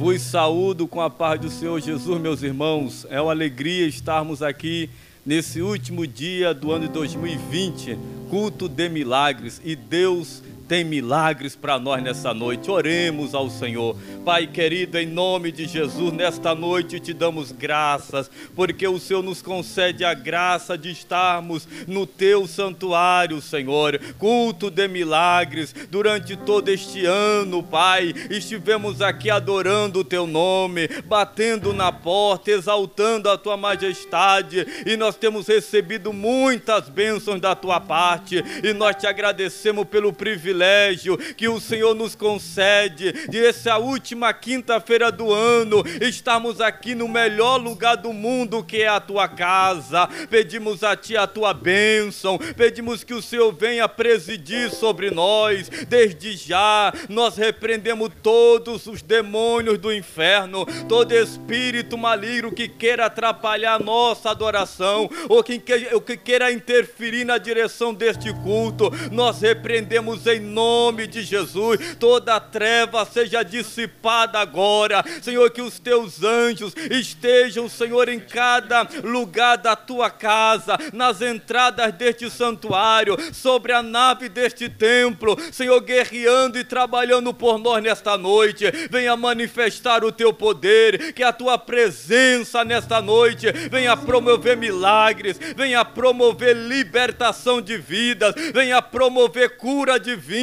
Vos saúdo com a paz do Senhor Jesus, meus irmãos. É uma alegria estarmos aqui nesse último dia do ano de 2020, culto de milagres. E Deus tem milagres para nós nessa noite. Oremos ao Senhor. Pai querido, em nome de Jesus, nesta noite te damos graças, porque o Senhor nos concede a graça de estarmos no teu santuário, Senhor. Culto de milagres durante todo este ano, Pai. Estivemos aqui adorando o teu nome, batendo na porta, exaltando a tua majestade, e nós temos recebido muitas bênçãos da tua parte, e nós te agradecemos pelo privilégio privilégio que o Senhor nos concede de essa última quinta-feira do ano estarmos aqui no melhor lugar do mundo que é a tua casa. Pedimos a ti a tua bênção, pedimos que o Senhor venha presidir sobre nós. Desde já nós repreendemos todos os demônios do inferno, todo espírito maligno que queira atrapalhar a nossa adoração ou que, que queira interferir na direção deste culto. Nós repreendemos em nome de Jesus. Toda treva seja dissipada agora. Senhor, que os teus anjos estejam, Senhor, em cada lugar da tua casa, nas entradas deste santuário, sobre a nave deste templo. Senhor, guerreando e trabalhando por nós nesta noite. Venha manifestar o teu poder, que a tua presença nesta noite venha promover milagres, venha promover libertação de vidas, venha promover cura divina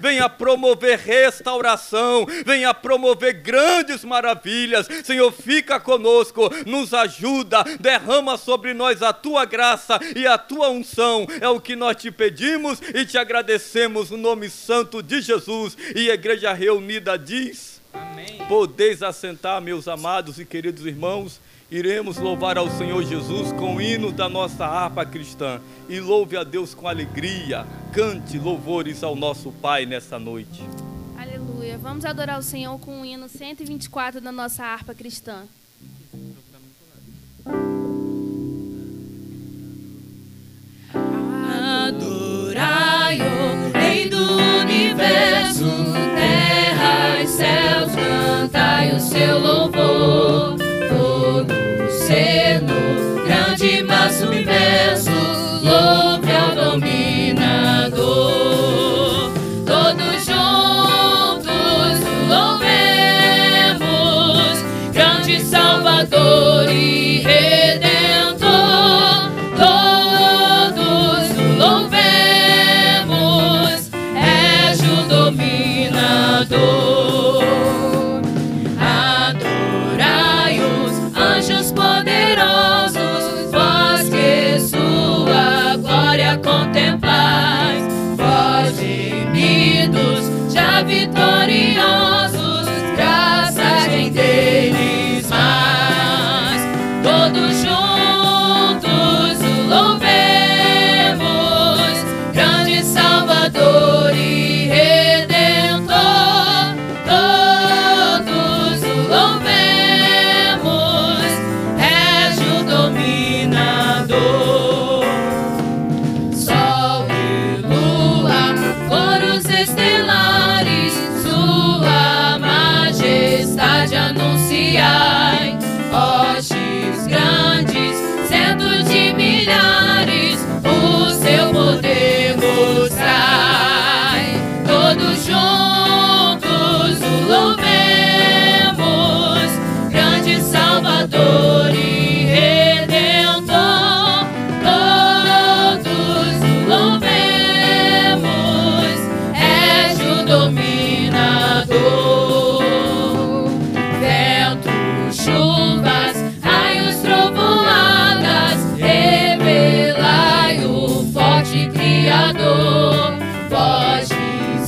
venha promover restauração, venha promover grandes maravilhas. Senhor, fica conosco, nos ajuda, derrama sobre nós a tua graça e a tua unção. É o que nós te pedimos e te agradecemos no nome santo de Jesus. E a igreja reunida diz: Amém. Podeis assentar, meus amados e queridos irmãos iremos louvar ao Senhor Jesus com o hino da nossa harpa cristã. E louve a Deus com alegria. Cante louvores ao nosso Pai nessa noite. Aleluia. Vamos adorar o Senhor com o hino 124 da nossa harpa cristã. Adorai o Rei do Universo, Salvador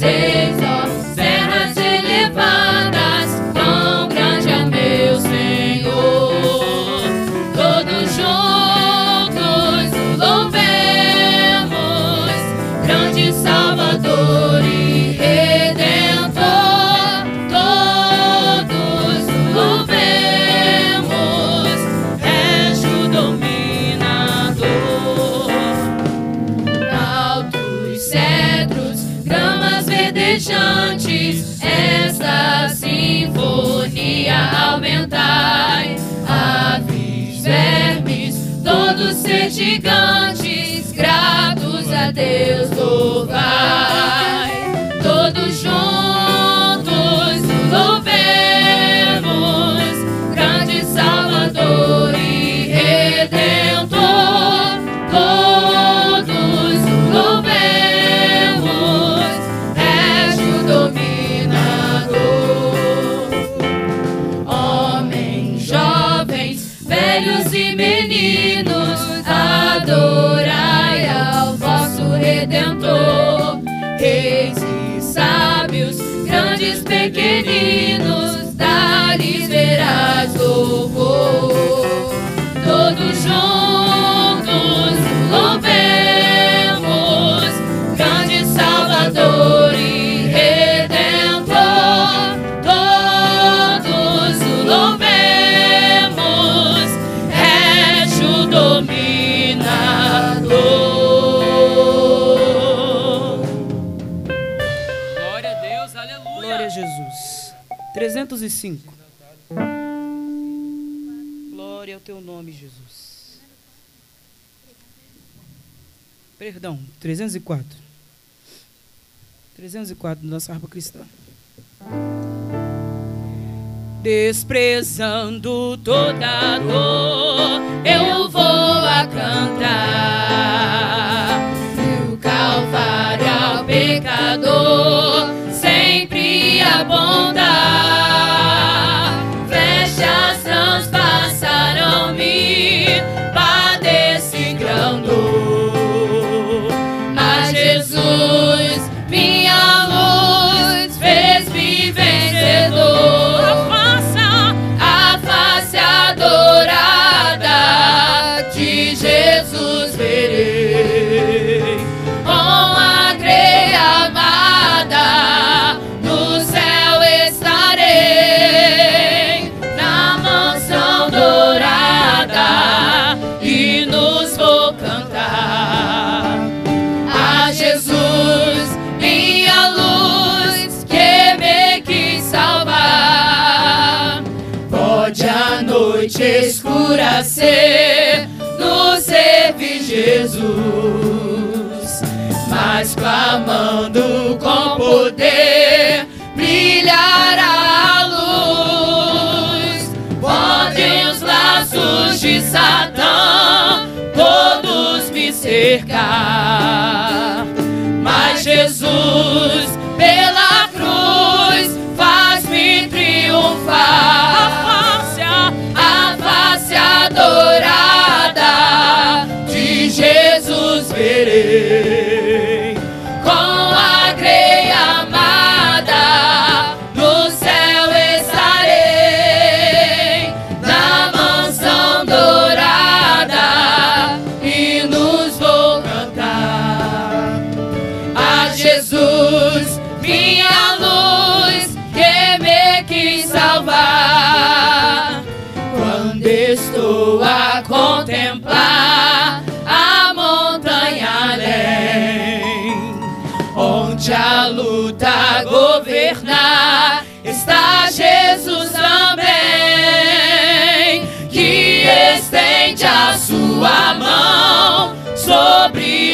presença. sejantes, esta sinfonia aumentai. Aves, vermes, todos ser gigantes, gratos a Deus louvai. Todos juntos louvemos, grande Salvador. Grandes, pequeninos, dá-lhes verás louvor. Todos juntos louvemos, grande Salvador 305. Glória ao teu nome, Jesus. Perdão, 304. 304 da nossa harpa cristã. Desprezando toda dor, eu vou a cantar. E o Calvário ao pecador sempre apontar. Jesus, mas clamando com poder, brilhará a luz. Podem os laços de Satã todos me cercar. Mas Jesus, pela cruz, faz-me triunfar. A face adorada Jesus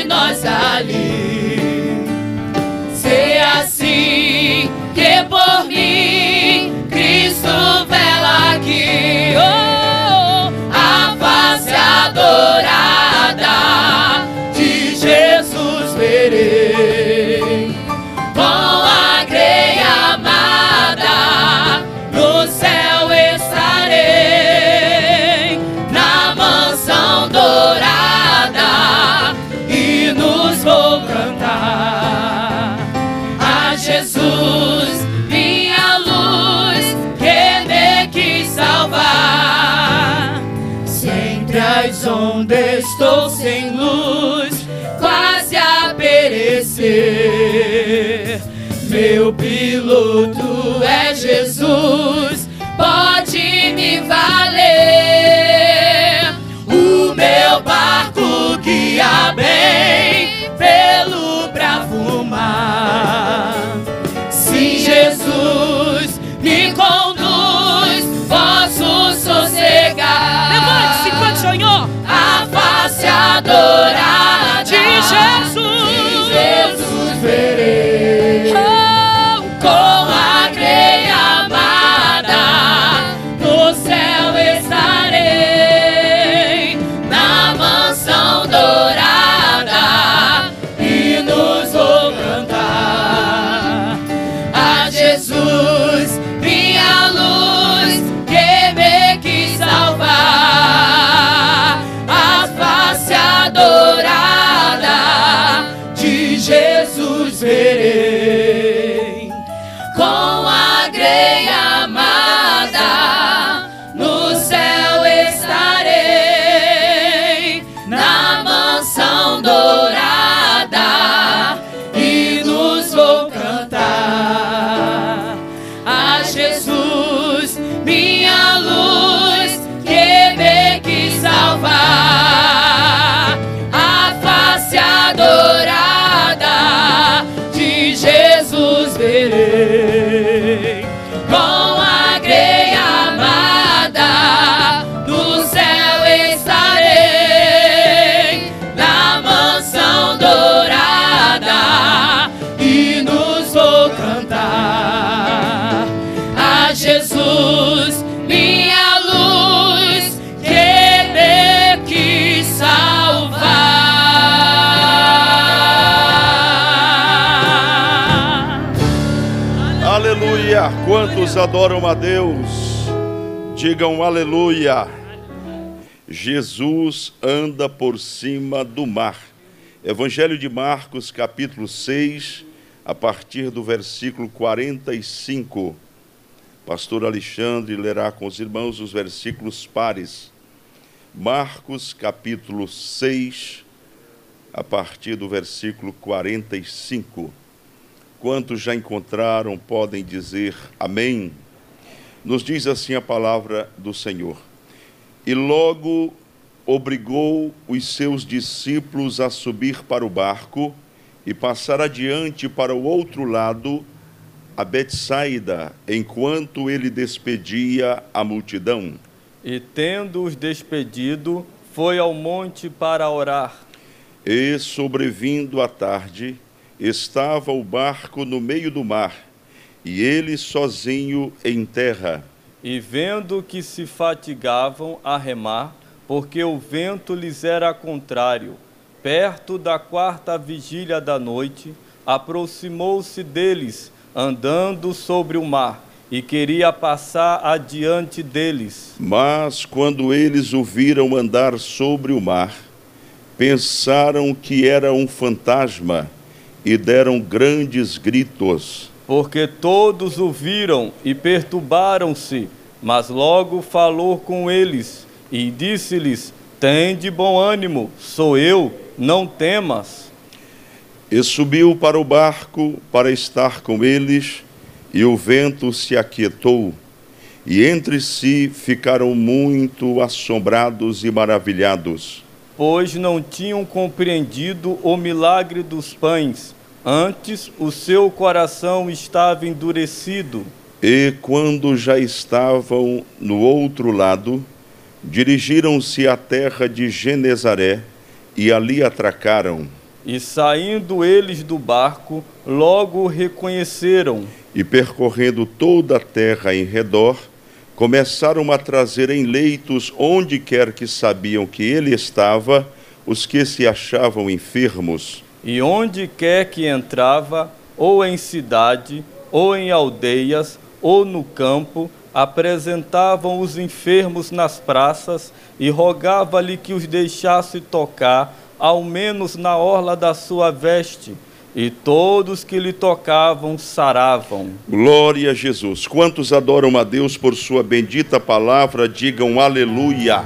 nós ali. Se assim que por mim Cristo vela aqui, oh, a face adorada Meu piloto é Jesus, pode me valer. Adoram a Deus, digam aleluia. Jesus anda por cima do mar. Evangelho de Marcos, capítulo 6, a partir do versículo 45. Pastor Alexandre lerá com os irmãos os versículos pares. Marcos, capítulo 6, a partir do versículo 45. Quantos já encontraram podem dizer amém. Nos diz assim a palavra do Senhor. E logo obrigou os seus discípulos a subir para o barco e passar adiante para o outro lado, a Betsaida, enquanto ele despedia a multidão. E tendo-os despedido, foi ao monte para orar. E sobrevindo a tarde, estava o barco no meio do mar, e ele sozinho em terra. E vendo que se fatigavam a remar, porque o vento lhes era contrário, perto da quarta vigília da noite, aproximou-se deles, andando sobre o mar, e queria passar adiante deles. Mas quando eles o viram andar sobre o mar, pensaram que era um fantasma e deram grandes gritos. Porque todos o viram e perturbaram-se, mas logo falou com eles e disse-lhes: Tende bom ânimo, sou eu, não temas. E subiu para o barco para estar com eles, e o vento se aquietou, e entre si ficaram muito assombrados e maravilhados. Pois não tinham compreendido o milagre dos pães, antes o seu coração estava endurecido. E quando já estavam no outro lado, dirigiram-se à terra de Genezaré e ali atracaram. E saindo eles do barco, logo o reconheceram. E percorrendo toda a terra em redor, começaram a trazer em leitos onde quer que sabiam que ele estava, os que se achavam enfermos. E onde quer que entrava, ou em cidade, ou em aldeias, ou no campo, apresentavam os enfermos nas praças e rogava-lhe que os deixasse tocar, ao menos na orla da sua veste. E todos que lhe tocavam saravam. Glória a Jesus. Quantos adoram a Deus por sua bendita palavra, digam aleluia.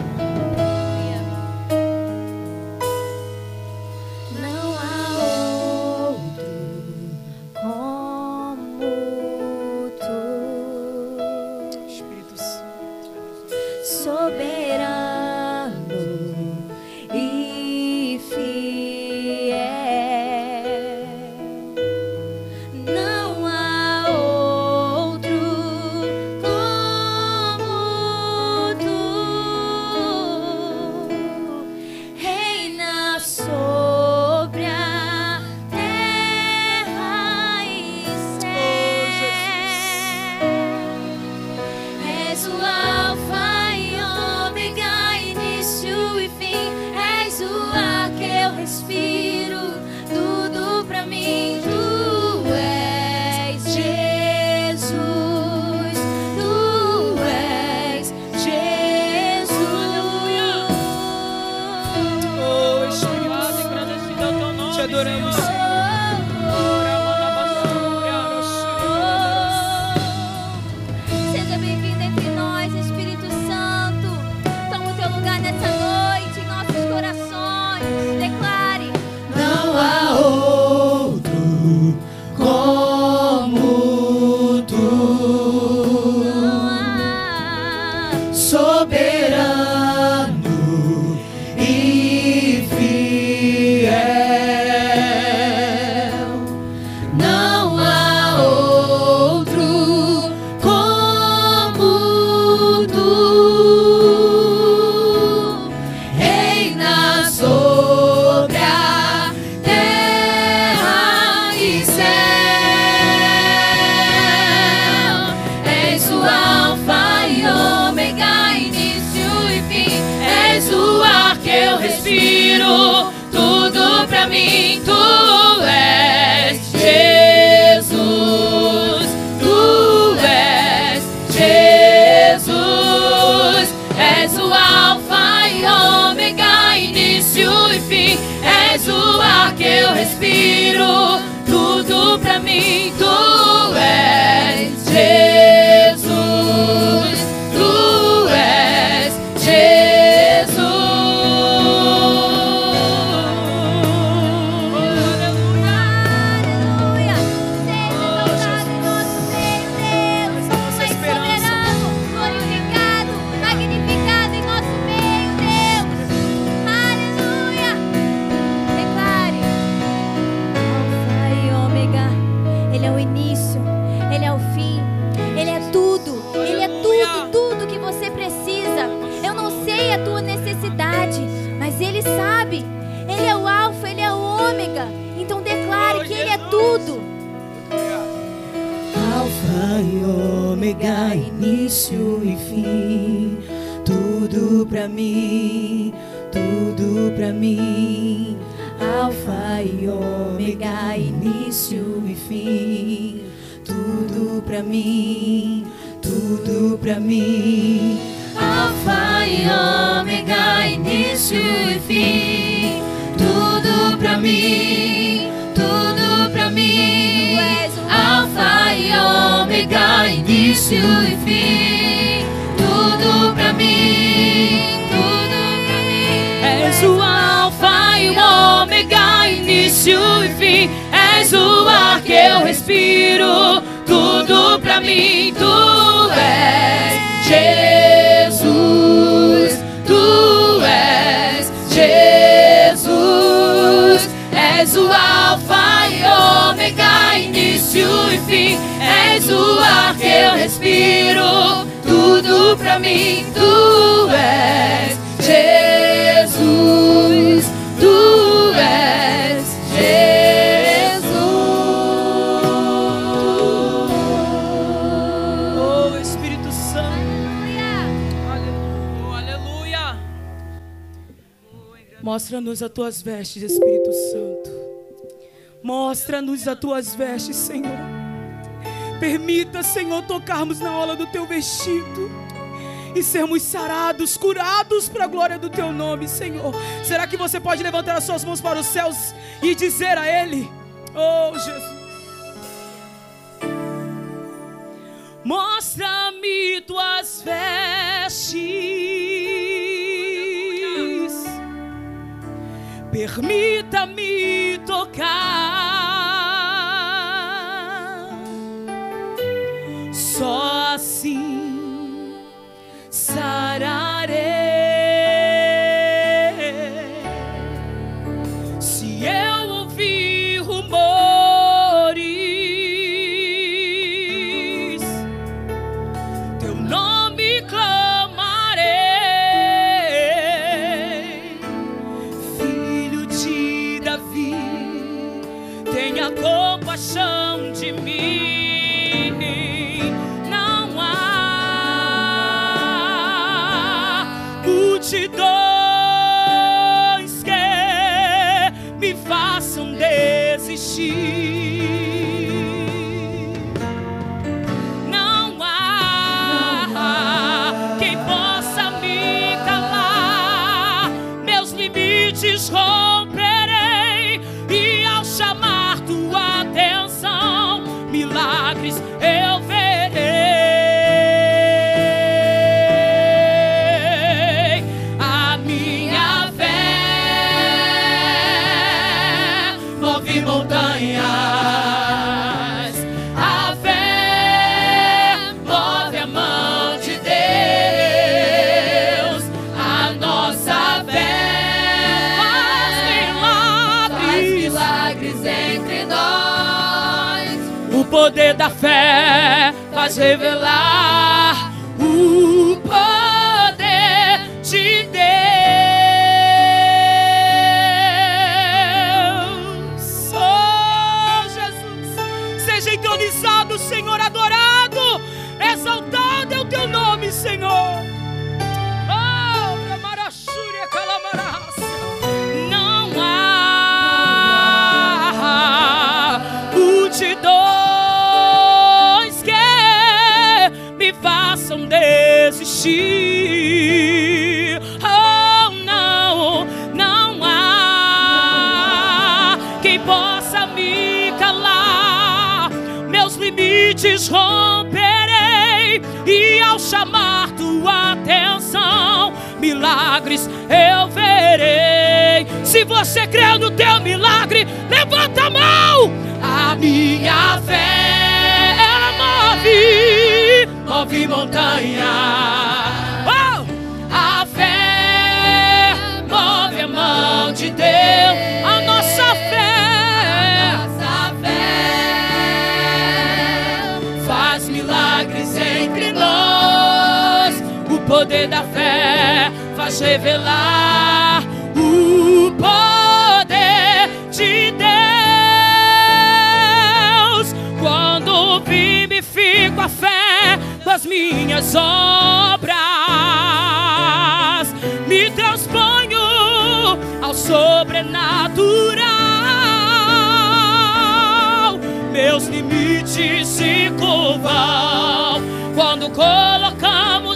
tuas vestes, Espírito Santo. Mostra-nos as tuas vestes, Senhor. Permita, Senhor, tocarmos na ola do teu vestido e sermos sarados, curados para a glória do teu nome, Senhor. Será que você pode levantar as suas mãos para os céus e dizer a Ele: Oh, Jesus. Permita-me tocar. da fé faz revelar. Chamar tua atenção, milagres eu verei. Se você crê no teu milagre, levanta a mão. A minha fé ela move, move montanha. Revelar o poder de Deus. Quando vivifico a fé das minhas obras, me transponho ao sobrenatural. Meus limites se curvam quando colocamos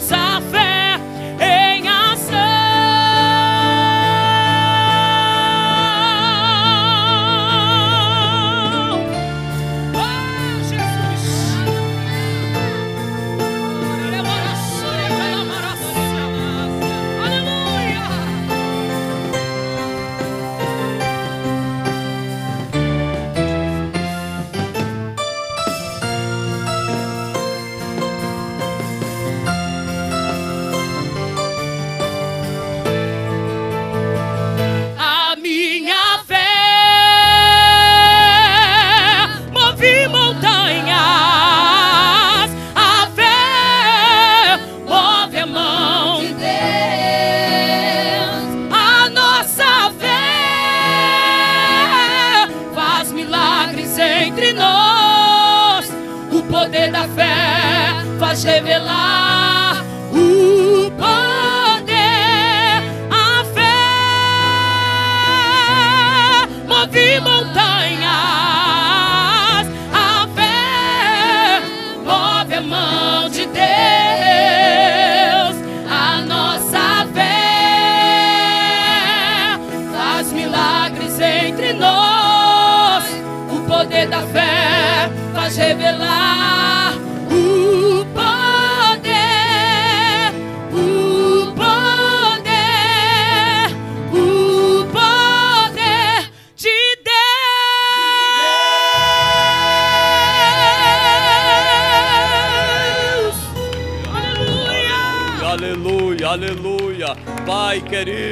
Pai querido, meu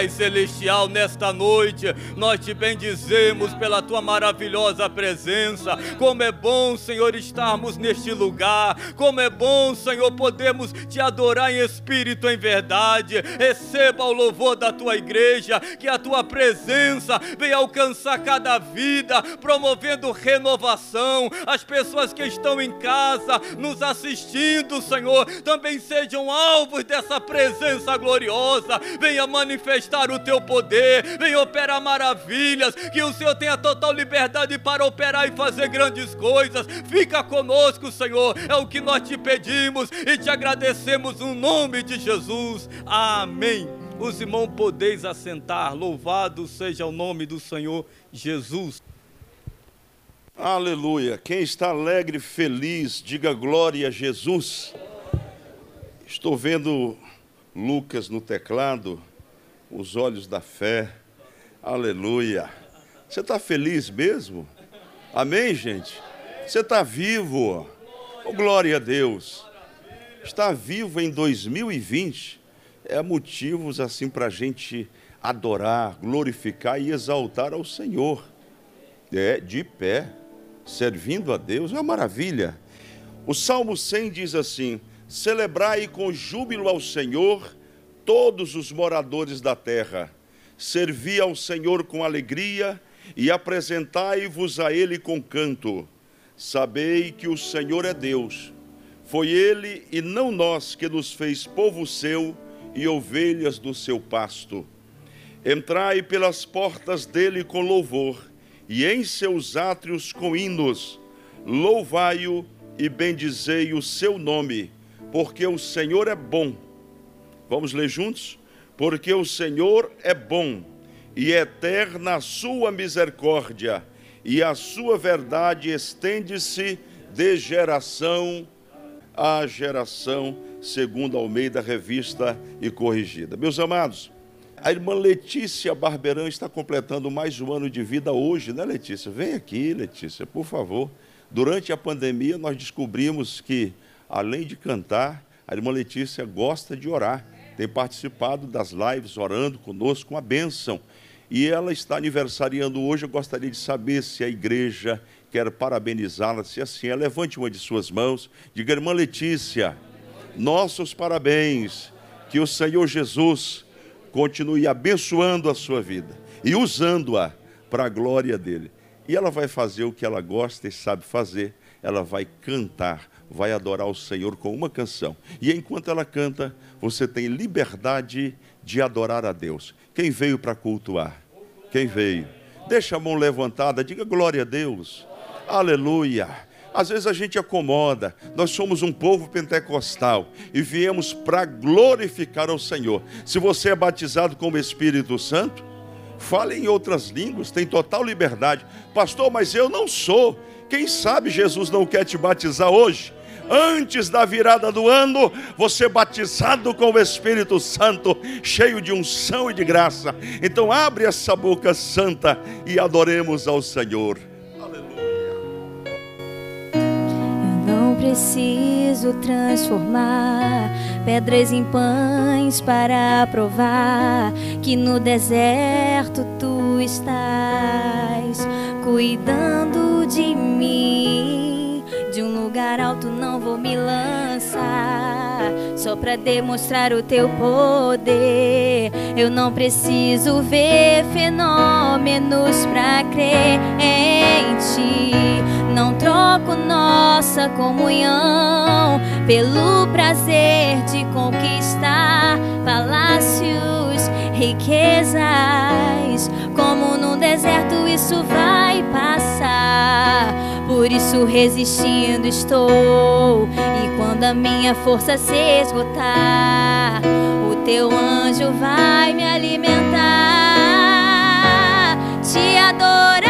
Pai celestial, nesta noite nós te bendizemos pela tua maravilhosa presença. Como é bom, Senhor, estarmos neste lugar. Como é bom, Senhor, podermos te adorar em espírito em verdade. Receba o louvor da tua igreja, que a tua presença venha alcançar cada vida, promovendo renovação. As pessoas que estão em casa nos assistindo, Senhor, também sejam alvos dessa presença gloriosa. Venha manifestar o teu poder, venha operar maravilhas, que o Senhor tenha total liberdade para operar e fazer grandes coisas. Fica conosco, Senhor, é o que nós te pedimos e te agradecemos no nome de Jesus. Amém. Os irmãos podeis assentar, louvado seja o nome do Senhor Jesus. Aleluia. Quem está alegre feliz, diga glória a Jesus. Estou vendo Lucas no teclado, os olhos da fé. Aleluia. Você está feliz mesmo? Amém, gente? Você está vivo? Oh, glória a Deus. Estar vivo em 2020 é motivos assim para a gente adorar, glorificar e exaltar ao Senhor. É, de pé, servindo a Deus, é uma maravilha. O Salmo 100 diz assim: Celebrai com júbilo ao Senhor todos os moradores da terra. Servi ao Senhor com alegria e apresentai-vos a Ele com canto. Sabei que o Senhor é Deus. Foi Ele e não nós que nos fez povo seu e ovelhas do seu pasto. Entrai pelas portas dele com louvor e em seus átrios com hinos. Louvai-o e bendizei o seu nome, porque o Senhor é bom. Vamos ler juntos? Porque o Senhor é bom e eterna a sua misericórdia, e a sua verdade estende-se de geração a geração, segundo Almeida, revista e corrigida. Meus amados, a irmã Letícia Barberão está completando mais um ano de vida hoje, né, Letícia? Vem aqui, Letícia, por favor. Durante a pandemia, nós descobrimos que, além de cantar, a irmã Letícia gosta de orar. Tem participado das lives, orando conosco, com a bênção. E ela está aniversariando hoje. Eu gostaria de saber se a igreja quer parabenizá-la. Se assim é, levante uma de suas mãos. Diga, irmã Letícia, nossos parabéns. Que o Senhor Jesus continue abençoando a sua vida e usando-a para a glória dele. E ela vai fazer o que ela gosta e sabe fazer. Ela vai cantar, vai adorar o Senhor com uma canção. E enquanto ela canta, você tem liberdade de adorar a Deus. Quem veio para cultuar? Quem veio? Deixa a mão levantada, diga glória a Deus. Aleluia. Às vezes a gente acomoda, nós somos um povo pentecostal e viemos para glorificar ao Senhor. Se você é batizado com o Espírito Santo, fale em outras línguas, tem total liberdade. Pastor, mas eu não sou. Quem sabe Jesus não quer te batizar hoje? Antes da virada do ano, você batizado com o Espírito Santo, cheio de unção e de graça. Então abre essa boca santa e adoremos ao Senhor. preciso transformar pedras em pães para provar que no deserto tu estás cuidando de mim. De um lugar alto não vou me lançar só para demonstrar o teu poder. Eu não preciso ver fenômenos para crer em ti não troco nossa comunhão pelo prazer de conquistar palácios, riquezas. Como no deserto isso vai passar. Por isso resistindo estou. E quando a minha força se esgotar, o teu anjo vai me alimentar. Te adorar.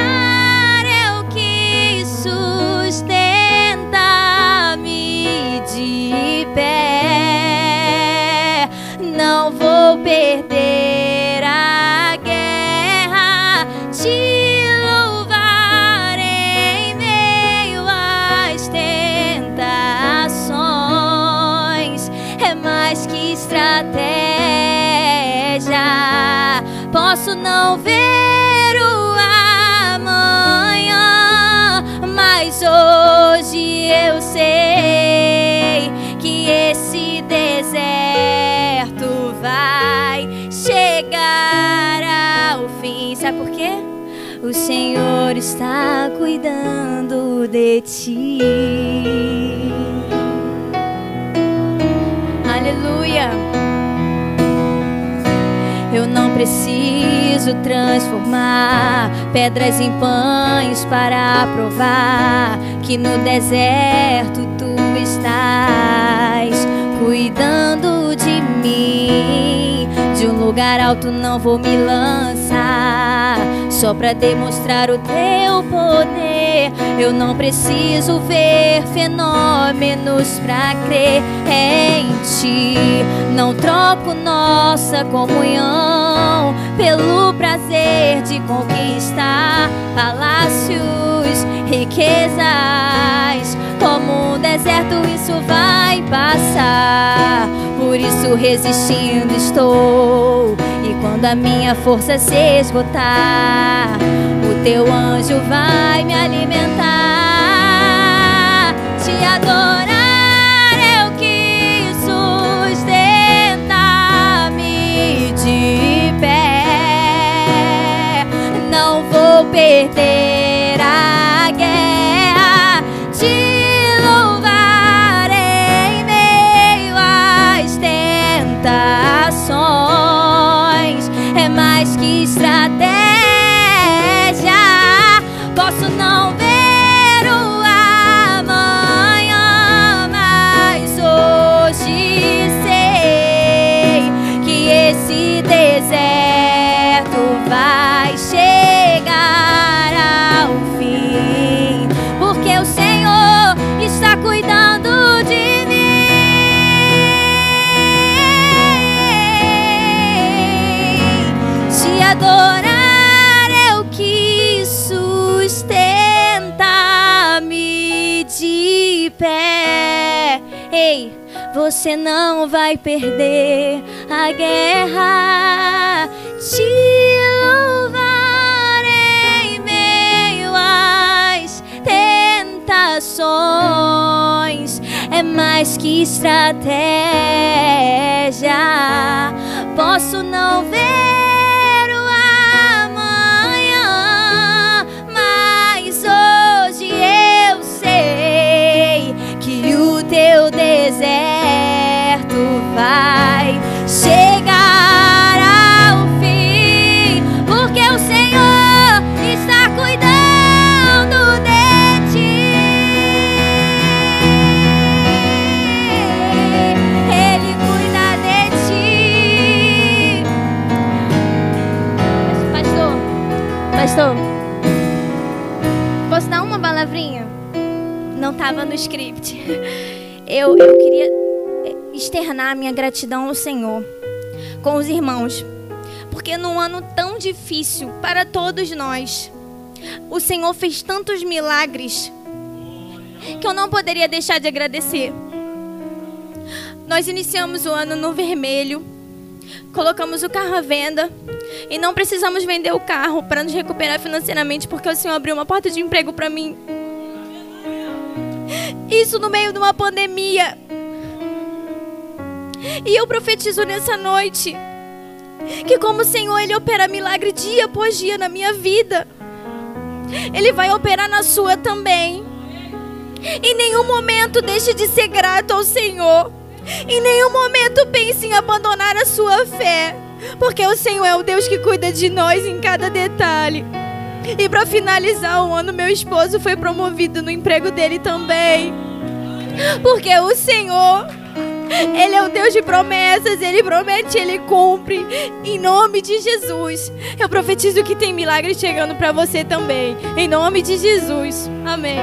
O Senhor está cuidando de ti. Aleluia. Eu não preciso transformar pedras em pães para provar que no deserto tu estás cuidando de mim. De um lugar alto não vou me lançar, só pra demonstrar o teu poder. Eu não preciso ver fenômenos pra crer em ti. Não troco nossa comunhão pelo prazer de conquistar palácios, riquezas. Como um deserto, isso vai passar por isso resistindo estou. E quando a minha força se esgotar, o teu anjo vai me alimentar, te adorar vou você não vai perder a guerra. Te louvar em meio às tentações é mais que estratégia. Posso não ver vai chegar ao fim, porque o Senhor está cuidando de ti. Ele cuida de ti. Pastor, pastor, posso dar uma palavrinha? Não estava no script. Eu, eu queria externar minha gratidão ao Senhor com os irmãos, porque num ano tão difícil para todos nós, o Senhor fez tantos milagres que eu não poderia deixar de agradecer. Nós iniciamos o ano no vermelho, colocamos o carro à venda e não precisamos vender o carro para nos recuperar financeiramente porque o Senhor abriu uma porta de emprego para mim. Isso no meio de uma pandemia. E eu profetizo nessa noite que como o Senhor ele opera milagre dia após dia na minha vida, ele vai operar na sua também. Em nenhum momento deixe de ser grato ao Senhor. Em nenhum momento pense em abandonar a sua fé, porque o Senhor é o Deus que cuida de nós em cada detalhe. E para finalizar o ano, meu esposo foi promovido no emprego dele também. Porque o Senhor, Ele é o Deus de promessas, Ele promete, Ele cumpre. Em nome de Jesus, eu profetizo que tem milagre chegando para você também. Em nome de Jesus. Amém.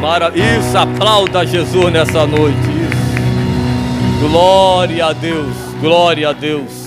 Mara... Isso, aplauda Jesus nessa noite. Isso. Glória a Deus, glória a Deus.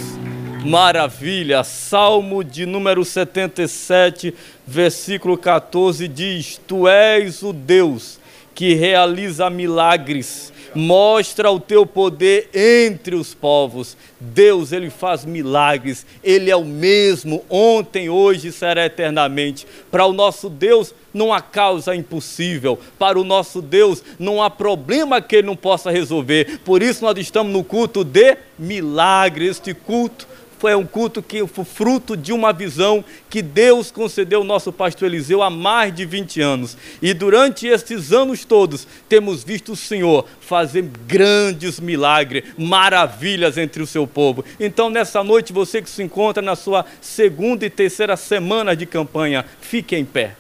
Maravilha. Salmo de número 77, versículo 14 diz: Tu és o Deus que realiza milagres. Mostra o teu poder entre os povos. Deus, ele faz milagres. Ele é o mesmo ontem, hoje e será eternamente. Para o nosso Deus não há causa impossível. Para o nosso Deus não há problema que ele não possa resolver. Por isso nós estamos no culto de milagres. Este culto foi um culto que foi fruto de uma visão que Deus concedeu ao nosso pastor Eliseu há mais de 20 anos. E durante esses anos todos, temos visto o Senhor fazer grandes milagres, maravilhas entre o seu povo. Então, nessa noite, você que se encontra na sua segunda e terceira semana de campanha, fique em pé.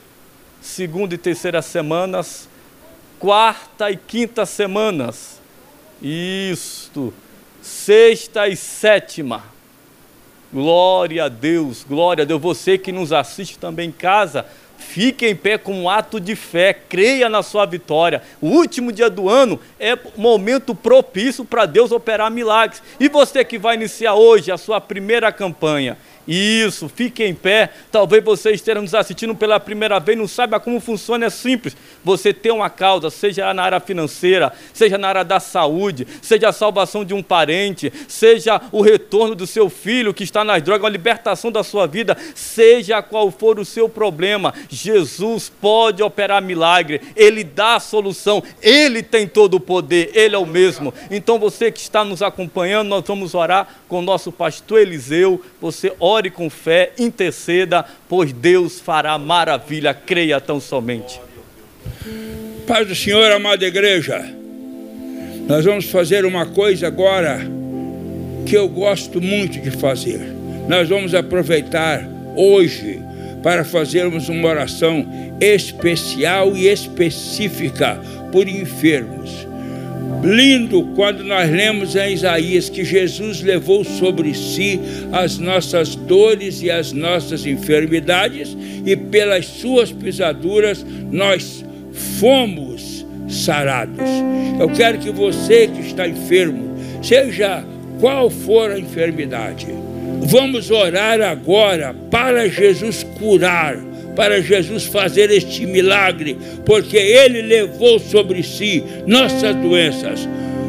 Segunda e terceira semanas, quarta e quinta semanas. Isto. Sexta e sétima Glória a Deus, glória a Deus. Você que nos assiste também em casa, fique em pé com um ato de fé, creia na sua vitória. O último dia do ano é momento propício para Deus operar milagres. E você que vai iniciar hoje a sua primeira campanha, isso, fique em pé. Talvez você esteja nos assistindo pela primeira vez, não saiba como funciona, é simples. Você tem uma causa, seja na área financeira, seja na área da saúde, seja a salvação de um parente, seja o retorno do seu filho que está nas drogas, a libertação da sua vida, seja qual for o seu problema, Jesus pode operar milagre, Ele dá a solução, Ele tem todo o poder, Ele é o mesmo. Então você que está nos acompanhando, nós vamos orar com o nosso pastor Eliseu. Você ore com fé, interceda, pois Deus fará maravilha, creia tão somente. Paz do Senhor, amada igreja. Nós vamos fazer uma coisa agora que eu gosto muito de fazer. Nós vamos aproveitar hoje para fazermos uma oração especial e específica por enfermos. Lindo quando nós lemos em Isaías que Jesus levou sobre si as nossas dores e as nossas enfermidades, e pelas suas pisaduras nós fomos sarados. Eu quero que você que está enfermo, seja qual for a enfermidade, Vamos orar agora para Jesus curar, para Jesus fazer este milagre, porque Ele levou sobre si nossas doenças.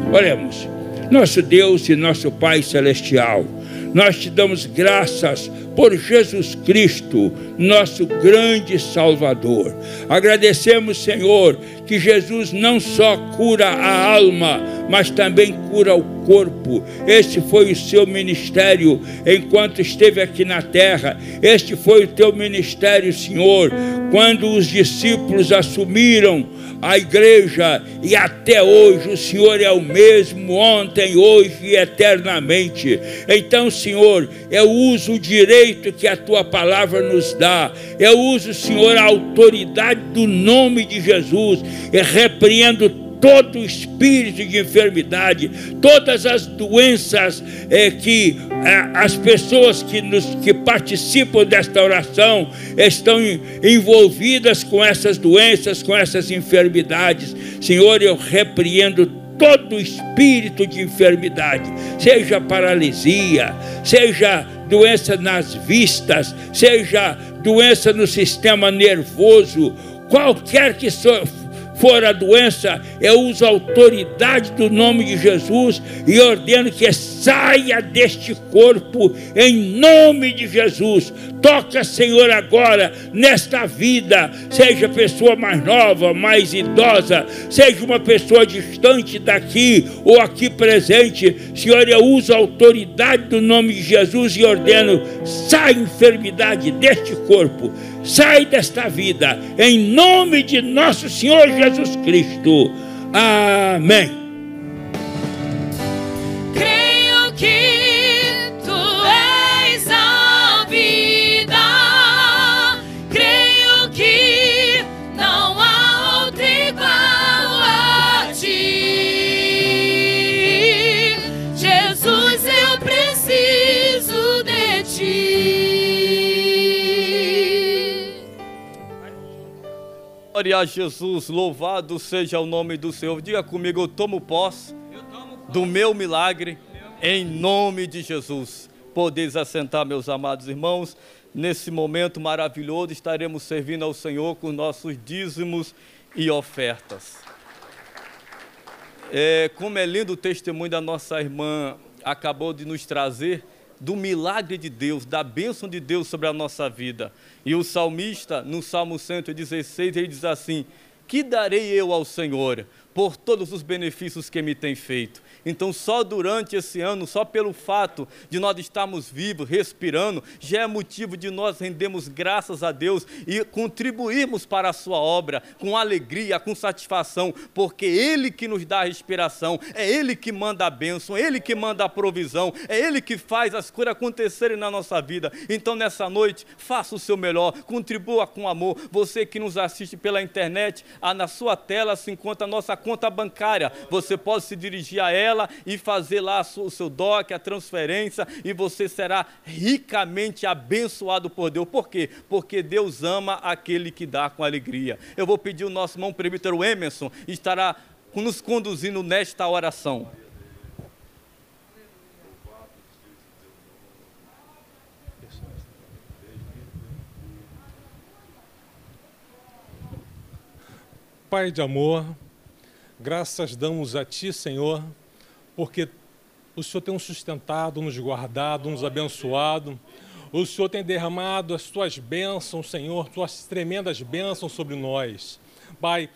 Oremos, nosso Deus e nosso Pai Celestial, nós te damos graças por Jesus Cristo, nosso grande Salvador. Agradecemos, Senhor, que Jesus não só cura a alma, mas também cura o corpo. Este foi o seu ministério enquanto esteve aqui na terra. Este foi o teu ministério, Senhor, quando os discípulos assumiram a igreja e até hoje o Senhor é o mesmo ontem, hoje e eternamente. Então, Senhor, eu uso o direito que a tua palavra nos dá. Eu uso, Senhor, a autoridade do nome de Jesus e repreendo todo espírito de enfermidade, todas as doenças é, que é, as pessoas que, nos, que participam desta oração estão envolvidas com essas doenças, com essas enfermidades. Senhor, eu repreendo todo espírito de enfermidade, seja paralisia, seja doença nas vistas, seja doença no sistema nervoso, qualquer que for for a doença, eu uso a autoridade do nome de Jesus e ordeno que saia deste corpo em nome de Jesus. Toca, Senhor, agora nesta vida, seja pessoa mais nova, mais idosa, seja uma pessoa distante daqui ou aqui presente. Senhor, eu uso a autoridade do nome de Jesus e ordeno: sai enfermidade deste corpo sai desta vida, em nome de nosso Senhor Jesus Cristo. Amém. Glória a Jesus, louvado seja o nome do Senhor. Diga comigo, eu tomo posse do meu milagre, em nome de Jesus. Podeis assentar, meus amados irmãos. Nesse momento maravilhoso, estaremos servindo ao Senhor com nossos dízimos e ofertas. É, como é lindo o testemunho da nossa irmã, acabou de nos trazer do milagre de Deus, da bênção de Deus sobre a nossa vida. E o salmista, no Salmo 116, ele diz assim: Que darei eu ao Senhor por todos os benefícios que me tem feito? Então, só durante esse ano, só pelo fato de nós estarmos vivos, respirando, já é motivo de nós rendermos graças a Deus e contribuirmos para a sua obra com alegria, com satisfação, porque Ele que nos dá a respiração, é Ele que manda a bênção, é Ele que manda a provisão, é Ele que faz as coisas acontecerem na nossa vida. Então, nessa noite, faça o seu melhor, contribua com amor. Você que nos assiste pela internet, ah, na sua tela se encontra a nossa conta bancária. Você pode se dirigir a ela e fazer lá o seu DOC, a transferência, e você será ricamente abençoado por Deus. Por quê? Porque Deus ama aquele que dá com alegria. Eu vou pedir o nosso irmão presbítero Emerson, estará nos conduzindo nesta oração. Pai de amor, graças damos a Ti, Senhor, porque o Senhor tem nos sustentado, nos guardado, nos abençoado. O Senhor tem derramado as tuas bênçãos, Senhor, tuas tremendas bênçãos sobre nós. Pai,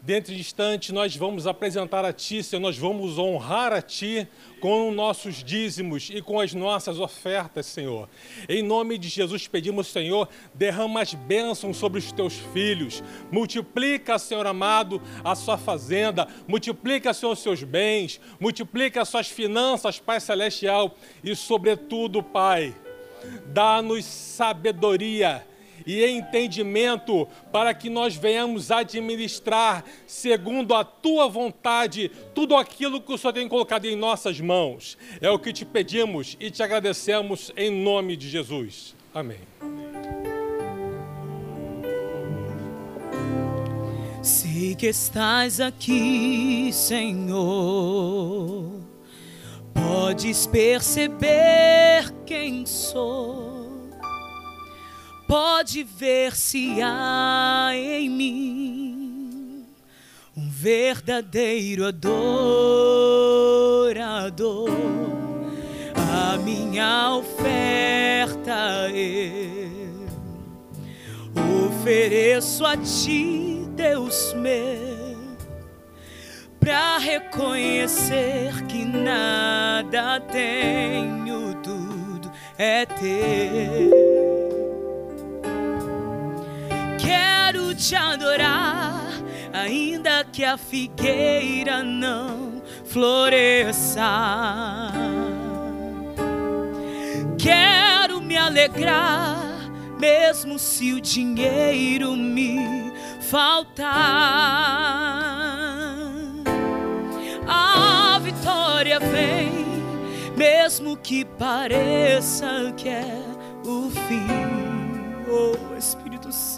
dentro de instantes nós vamos apresentar a Ti, Senhor, nós vamos honrar a Ti com nossos dízimos e com as nossas ofertas, Senhor. Em nome de Jesus pedimos, Senhor, derrama as bênçãos sobre os Teus filhos. Multiplica, Senhor amado, a sua fazenda. Multiplica, Senhor, os seus bens. Multiplica as suas finanças, Pai Celestial. E, sobretudo, Pai, dá-nos sabedoria e entendimento para que nós venhamos administrar, segundo a tua vontade, tudo aquilo que o Senhor tem colocado em nossas mãos. É o que te pedimos e te agradecemos em nome de Jesus. Amém. Sei que estás aqui, Senhor. Pode Podes perceber quem sou, pode ver se há em mim um verdadeiro adorador. A minha oferta eu ofereço a ti, Deus meu pra reconhecer que nada tenho, tudo é teu. Quero te adorar, ainda que a figueira não floresça. Quero me alegrar, mesmo se o dinheiro me faltar a vitória vem, mesmo que pareça que é o fim. Oh Espírito Santo,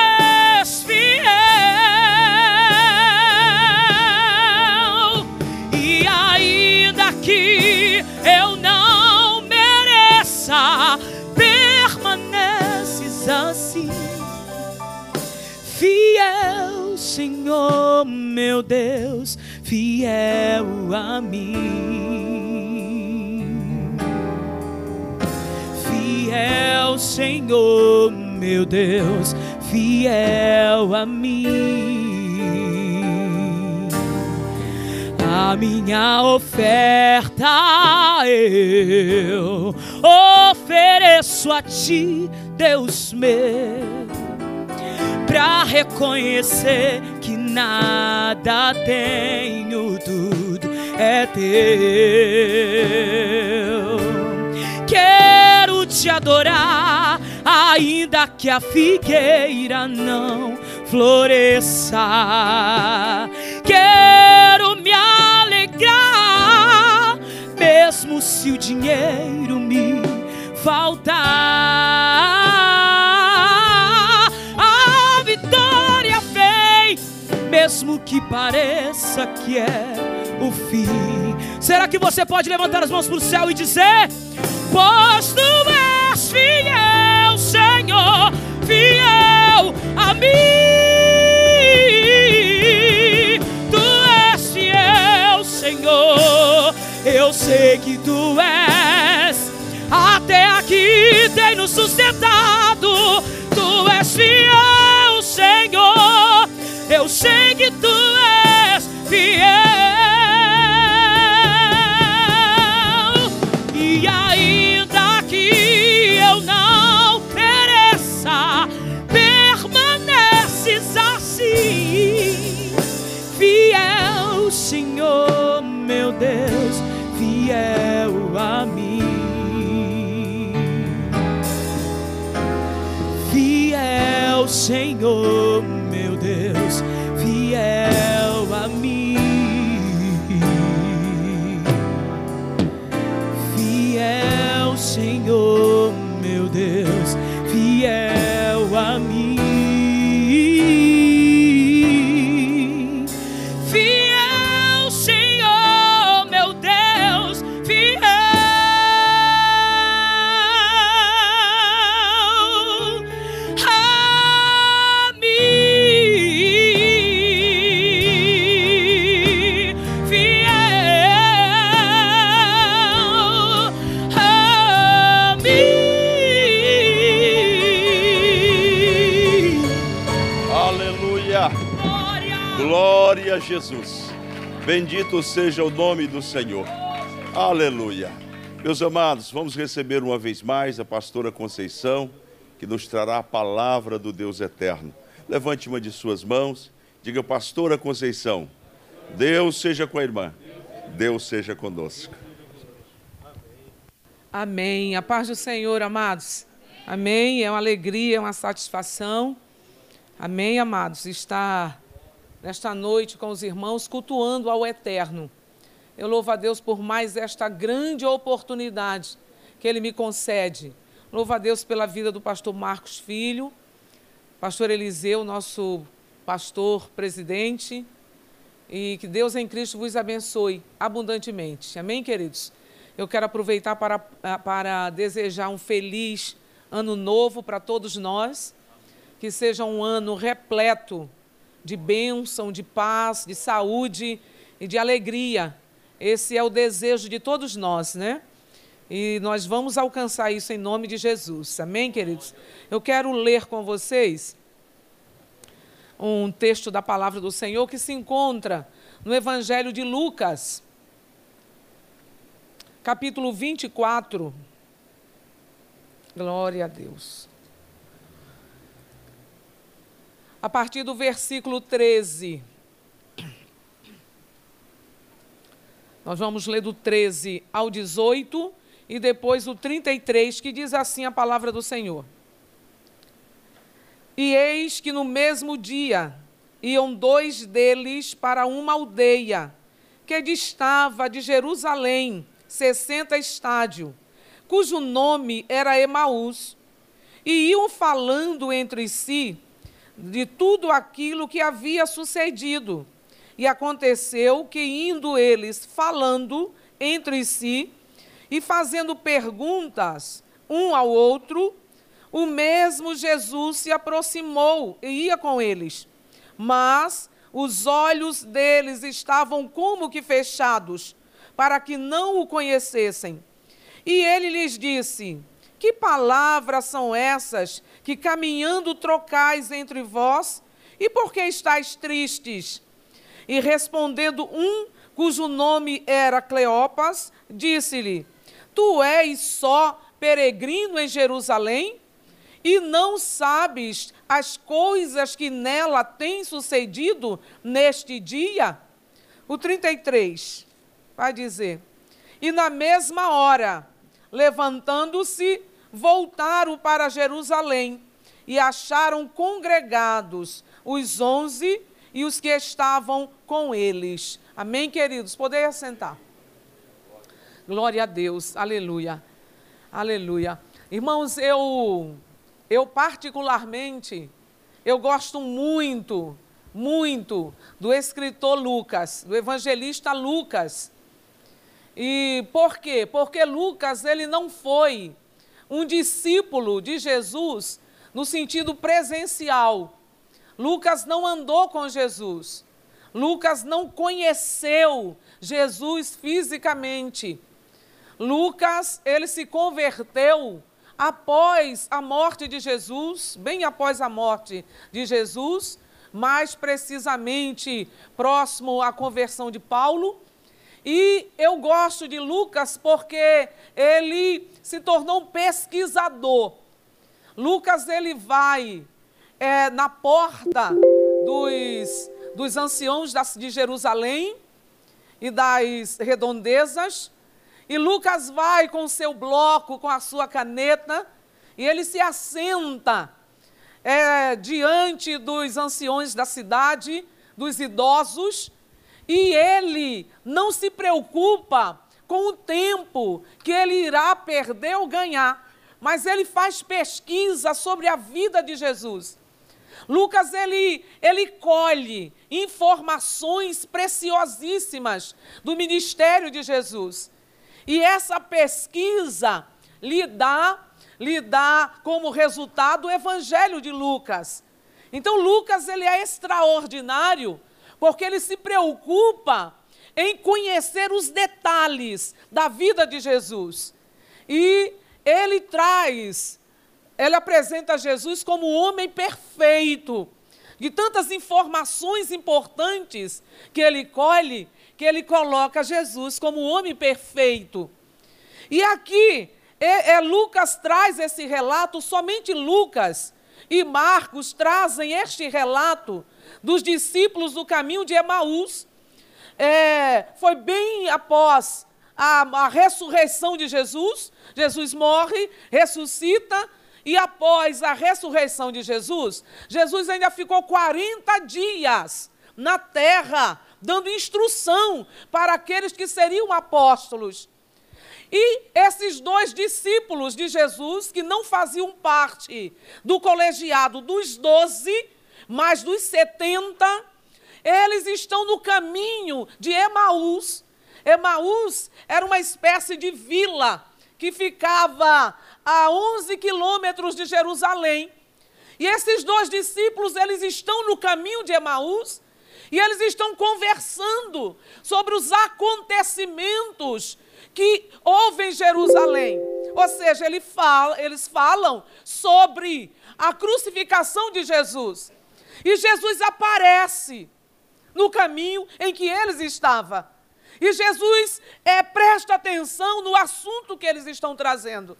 mereça, permaneces assim. Fiel, Senhor, meu Deus, fiel a mim. fiel, Senhor, meu Deus, fiel a mim. A minha oferta eu ofereço a ti, Deus meu, para reconhecer que nada tenho, tudo é teu quero te adorar, ainda que a figueira não floresça. Quero me alegrar, mesmo se o dinheiro me faltar. A vitória vem, mesmo que pareça que é o fim. Será que você pode levantar as mãos para o céu e dizer? pois tu és fiel, Senhor, fiel a mim. Tu és fiel, Senhor, eu sei que tu és. Até aqui tem nos sustentado. Tu és fiel, Senhor. Eu sei que tu és fiel. Senhor, meu Deus, Fiel, Senhor, Jesus. Bendito seja o nome do Senhor. Aleluia. Meus amados, vamos receber uma vez mais a pastora Conceição, que nos trará a palavra do Deus eterno. Levante uma de suas mãos, diga, pastora Conceição, Deus seja com a irmã, Deus seja conosco. Amém. A paz do Senhor, amados. Amém. É uma alegria, é uma satisfação. Amém, amados. Estar nesta noite com os irmãos cultuando ao Eterno. Eu louvo a Deus por mais esta grande oportunidade que Ele me concede. Louvo a Deus pela vida do pastor Marcos Filho, pastor Eliseu, nosso pastor presidente, e que Deus em Cristo vos abençoe abundantemente. Amém, queridos? Eu quero aproveitar para, para desejar um feliz ano novo para todos nós, que seja um ano repleto de bênção, de paz, de saúde e de alegria. Esse é o desejo de todos nós, né? E nós vamos alcançar isso em nome de Jesus. Amém, queridos? Eu quero ler com vocês um texto da palavra do Senhor que se encontra no Evangelho de Lucas, capítulo 24. Glória a Deus. A partir do versículo 13. Nós vamos ler do 13 ao 18 e depois o 33, que diz assim a palavra do Senhor. E eis que no mesmo dia iam dois deles para uma aldeia que distava de Jerusalém, sessenta estádio, cujo nome era Emaús, e iam falando entre si de tudo aquilo que havia sucedido. E aconteceu que, indo eles falando entre si e fazendo perguntas um ao outro, o mesmo Jesus se aproximou e ia com eles. Mas os olhos deles estavam como que fechados, para que não o conhecessem. E ele lhes disse: Que palavras são essas que caminhando trocais entre vós? E por que estáis tristes? E respondendo um, cujo nome era Cleopas, disse-lhe: Tu és só peregrino em Jerusalém e não sabes as coisas que nela têm sucedido neste dia? O 33 vai dizer: E na mesma hora, levantando-se, voltaram para Jerusalém e acharam congregados os onze e os que estavam com eles. Amém, queridos? Poder assentar. Glória a Deus. Aleluia. Aleluia. Irmãos, eu eu particularmente eu gosto muito, muito do escritor Lucas, do evangelista Lucas. E por quê? Porque Lucas ele não foi um discípulo de Jesus no sentido presencial. Lucas não andou com Jesus. Lucas não conheceu Jesus fisicamente. Lucas, ele se converteu após a morte de Jesus, bem após a morte de Jesus, mais precisamente próximo à conversão de Paulo. E eu gosto de Lucas porque ele se tornou um pesquisador. Lucas ele vai é, na porta dos, dos anciãos de Jerusalém e das redondezas e Lucas vai com seu bloco, com a sua caneta, e ele se assenta é, diante dos anciões da cidade, dos idosos, e ele não se preocupa com o tempo que ele irá perder ou ganhar, mas ele faz pesquisa sobre a vida de Jesus. Lucas ele, ele colhe informações preciosíssimas do ministério de Jesus. E essa pesquisa lhe dá, lhe dá como resultado o Evangelho de Lucas. Então Lucas ele é extraordinário porque ele se preocupa em conhecer os detalhes da vida de Jesus. E ele traz, ele apresenta Jesus como o homem perfeito, de tantas informações importantes que ele colhe, que ele coloca Jesus como o homem perfeito. E aqui, é, é, Lucas traz esse relato, somente Lucas e Marcos trazem este relato dos discípulos do caminho de Emaús. É, foi bem após a, a ressurreição de Jesus. Jesus morre, ressuscita, e após a ressurreição de Jesus, Jesus ainda ficou 40 dias na terra, dando instrução para aqueles que seriam apóstolos. E esses dois discípulos de Jesus, que não faziam parte do colegiado dos doze, mas dos setenta, eles estão no caminho de Emaús. Emaús era uma espécie de vila que ficava a 11 quilômetros de Jerusalém. E esses dois discípulos, eles estão no caminho de Emaús e eles estão conversando sobre os acontecimentos que houve em Jerusalém. Ou seja, ele fala, eles falam sobre a crucificação de Jesus. E Jesus aparece no caminho em que eles estavam. E Jesus é, presta atenção no assunto que eles estão trazendo.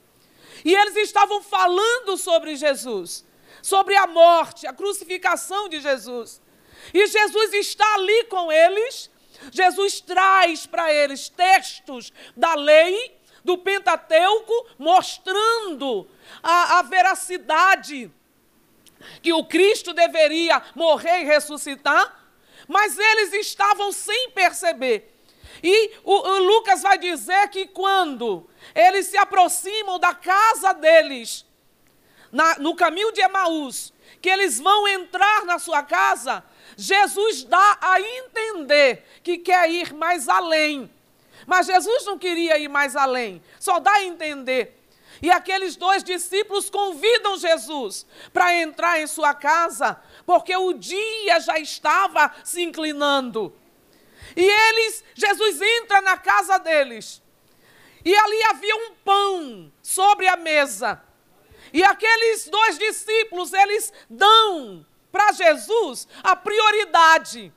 E eles estavam falando sobre Jesus, sobre a morte, a crucificação de Jesus. E Jesus está ali com eles. Jesus traz para eles textos da lei, do Pentateuco, mostrando a, a veracidade que o Cristo deveria morrer e ressuscitar, mas eles estavam sem perceber. E o, o Lucas vai dizer que quando eles se aproximam da casa deles, na, no caminho de Emaús, que eles vão entrar na sua casa, Jesus dá a entender que quer ir mais além. Mas Jesus não queria ir mais além, só dá a entender. E aqueles dois discípulos convidam Jesus para entrar em sua casa, porque o dia já estava se inclinando. E eles, Jesus entra na casa deles. E ali havia um pão sobre a mesa. E aqueles dois discípulos, eles dão para Jesus a prioridade.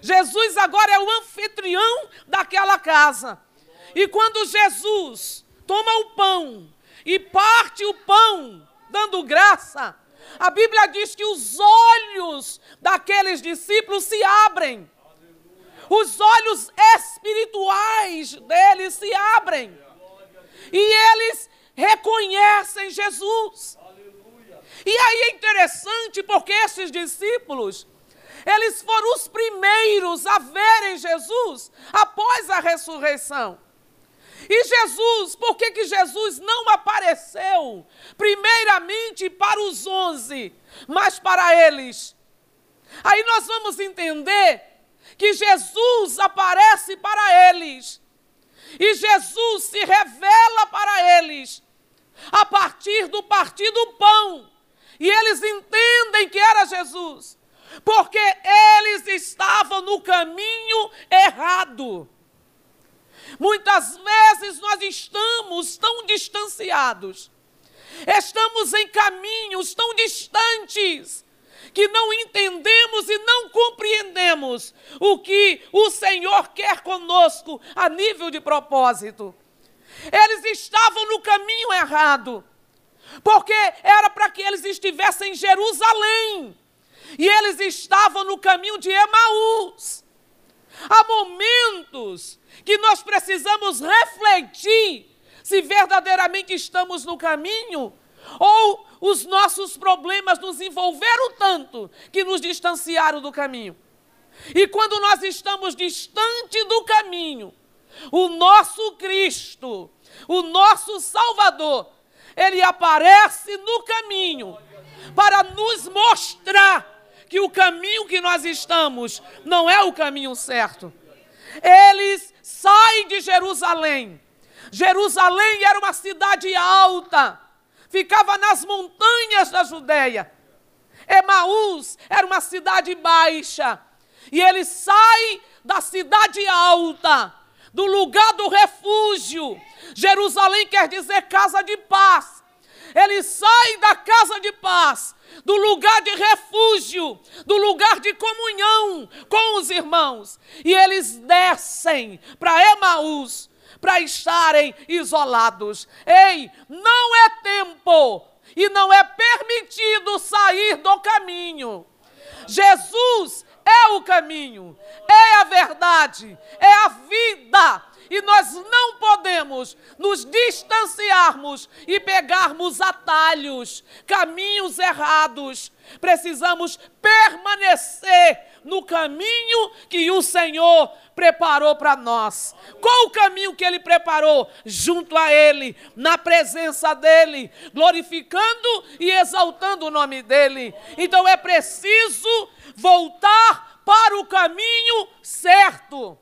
Jesus agora é o anfitrião daquela casa. E quando Jesus toma o pão e parte o pão, dando graça, a Bíblia diz que os olhos daqueles discípulos se abrem os olhos espirituais deles se abrem. E eles reconhecem Jesus. E aí é interessante porque esses discípulos, eles foram os primeiros a verem Jesus após a ressurreição. E Jesus, por que, que Jesus não apareceu primeiramente para os onze, mas para eles? Aí nós vamos entender que Jesus aparece para eles. E Jesus se revela para eles a partir do partir do pão. E eles entendem que era Jesus, porque eles estavam no caminho errado. Muitas vezes nós estamos tão distanciados, estamos em caminhos tão distantes que não entendemos e não compreendemos o que o Senhor quer conosco a nível de propósito. Eles estavam no caminho errado, porque era para que eles estivessem em Jerusalém, e eles estavam no caminho de Emaús. Há momentos que nós precisamos refletir se verdadeiramente estamos no caminho ou os nossos problemas nos envolveram tanto que nos distanciaram do caminho. E quando nós estamos distante do caminho, o nosso Cristo, o nosso Salvador, ele aparece no caminho para nos mostrar que o caminho que nós estamos não é o caminho certo. Eles saem de Jerusalém. Jerusalém era uma cidade alta ficava nas montanhas da Judéia. Emaús era uma cidade baixa. E ele sai da cidade alta, do lugar do refúgio. Jerusalém quer dizer casa de paz. Ele sai da casa de paz, do lugar de refúgio, do lugar de comunhão com os irmãos. E eles descem para Emaús para estarem isolados. Ei, não é tempo e não é permitido sair do caminho. Jesus é o caminho, é a verdade, é a vida. E nós não podemos nos distanciarmos e pegarmos atalhos, caminhos errados. Precisamos permanecer no caminho que o Senhor preparou para nós. Qual o caminho que ele preparou? Junto a ele, na presença dele, glorificando e exaltando o nome dele. Então é preciso voltar para o caminho certo.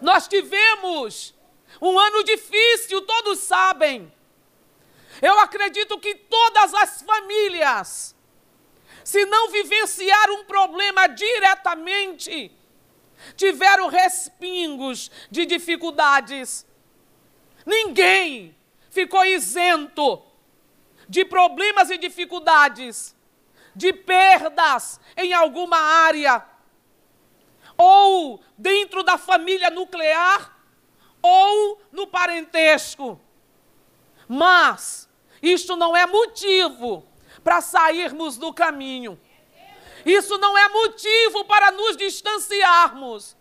Nós tivemos um ano difícil, todos sabem. Eu acredito que todas as famílias, se não vivenciar um problema diretamente, tiveram respingos de dificuldades. Ninguém ficou isento de problemas e dificuldades, de perdas em alguma área ou dentro da família nuclear, ou no parentesco. Mas isto não é motivo para sairmos do caminho. Isso não é motivo para nos distanciarmos.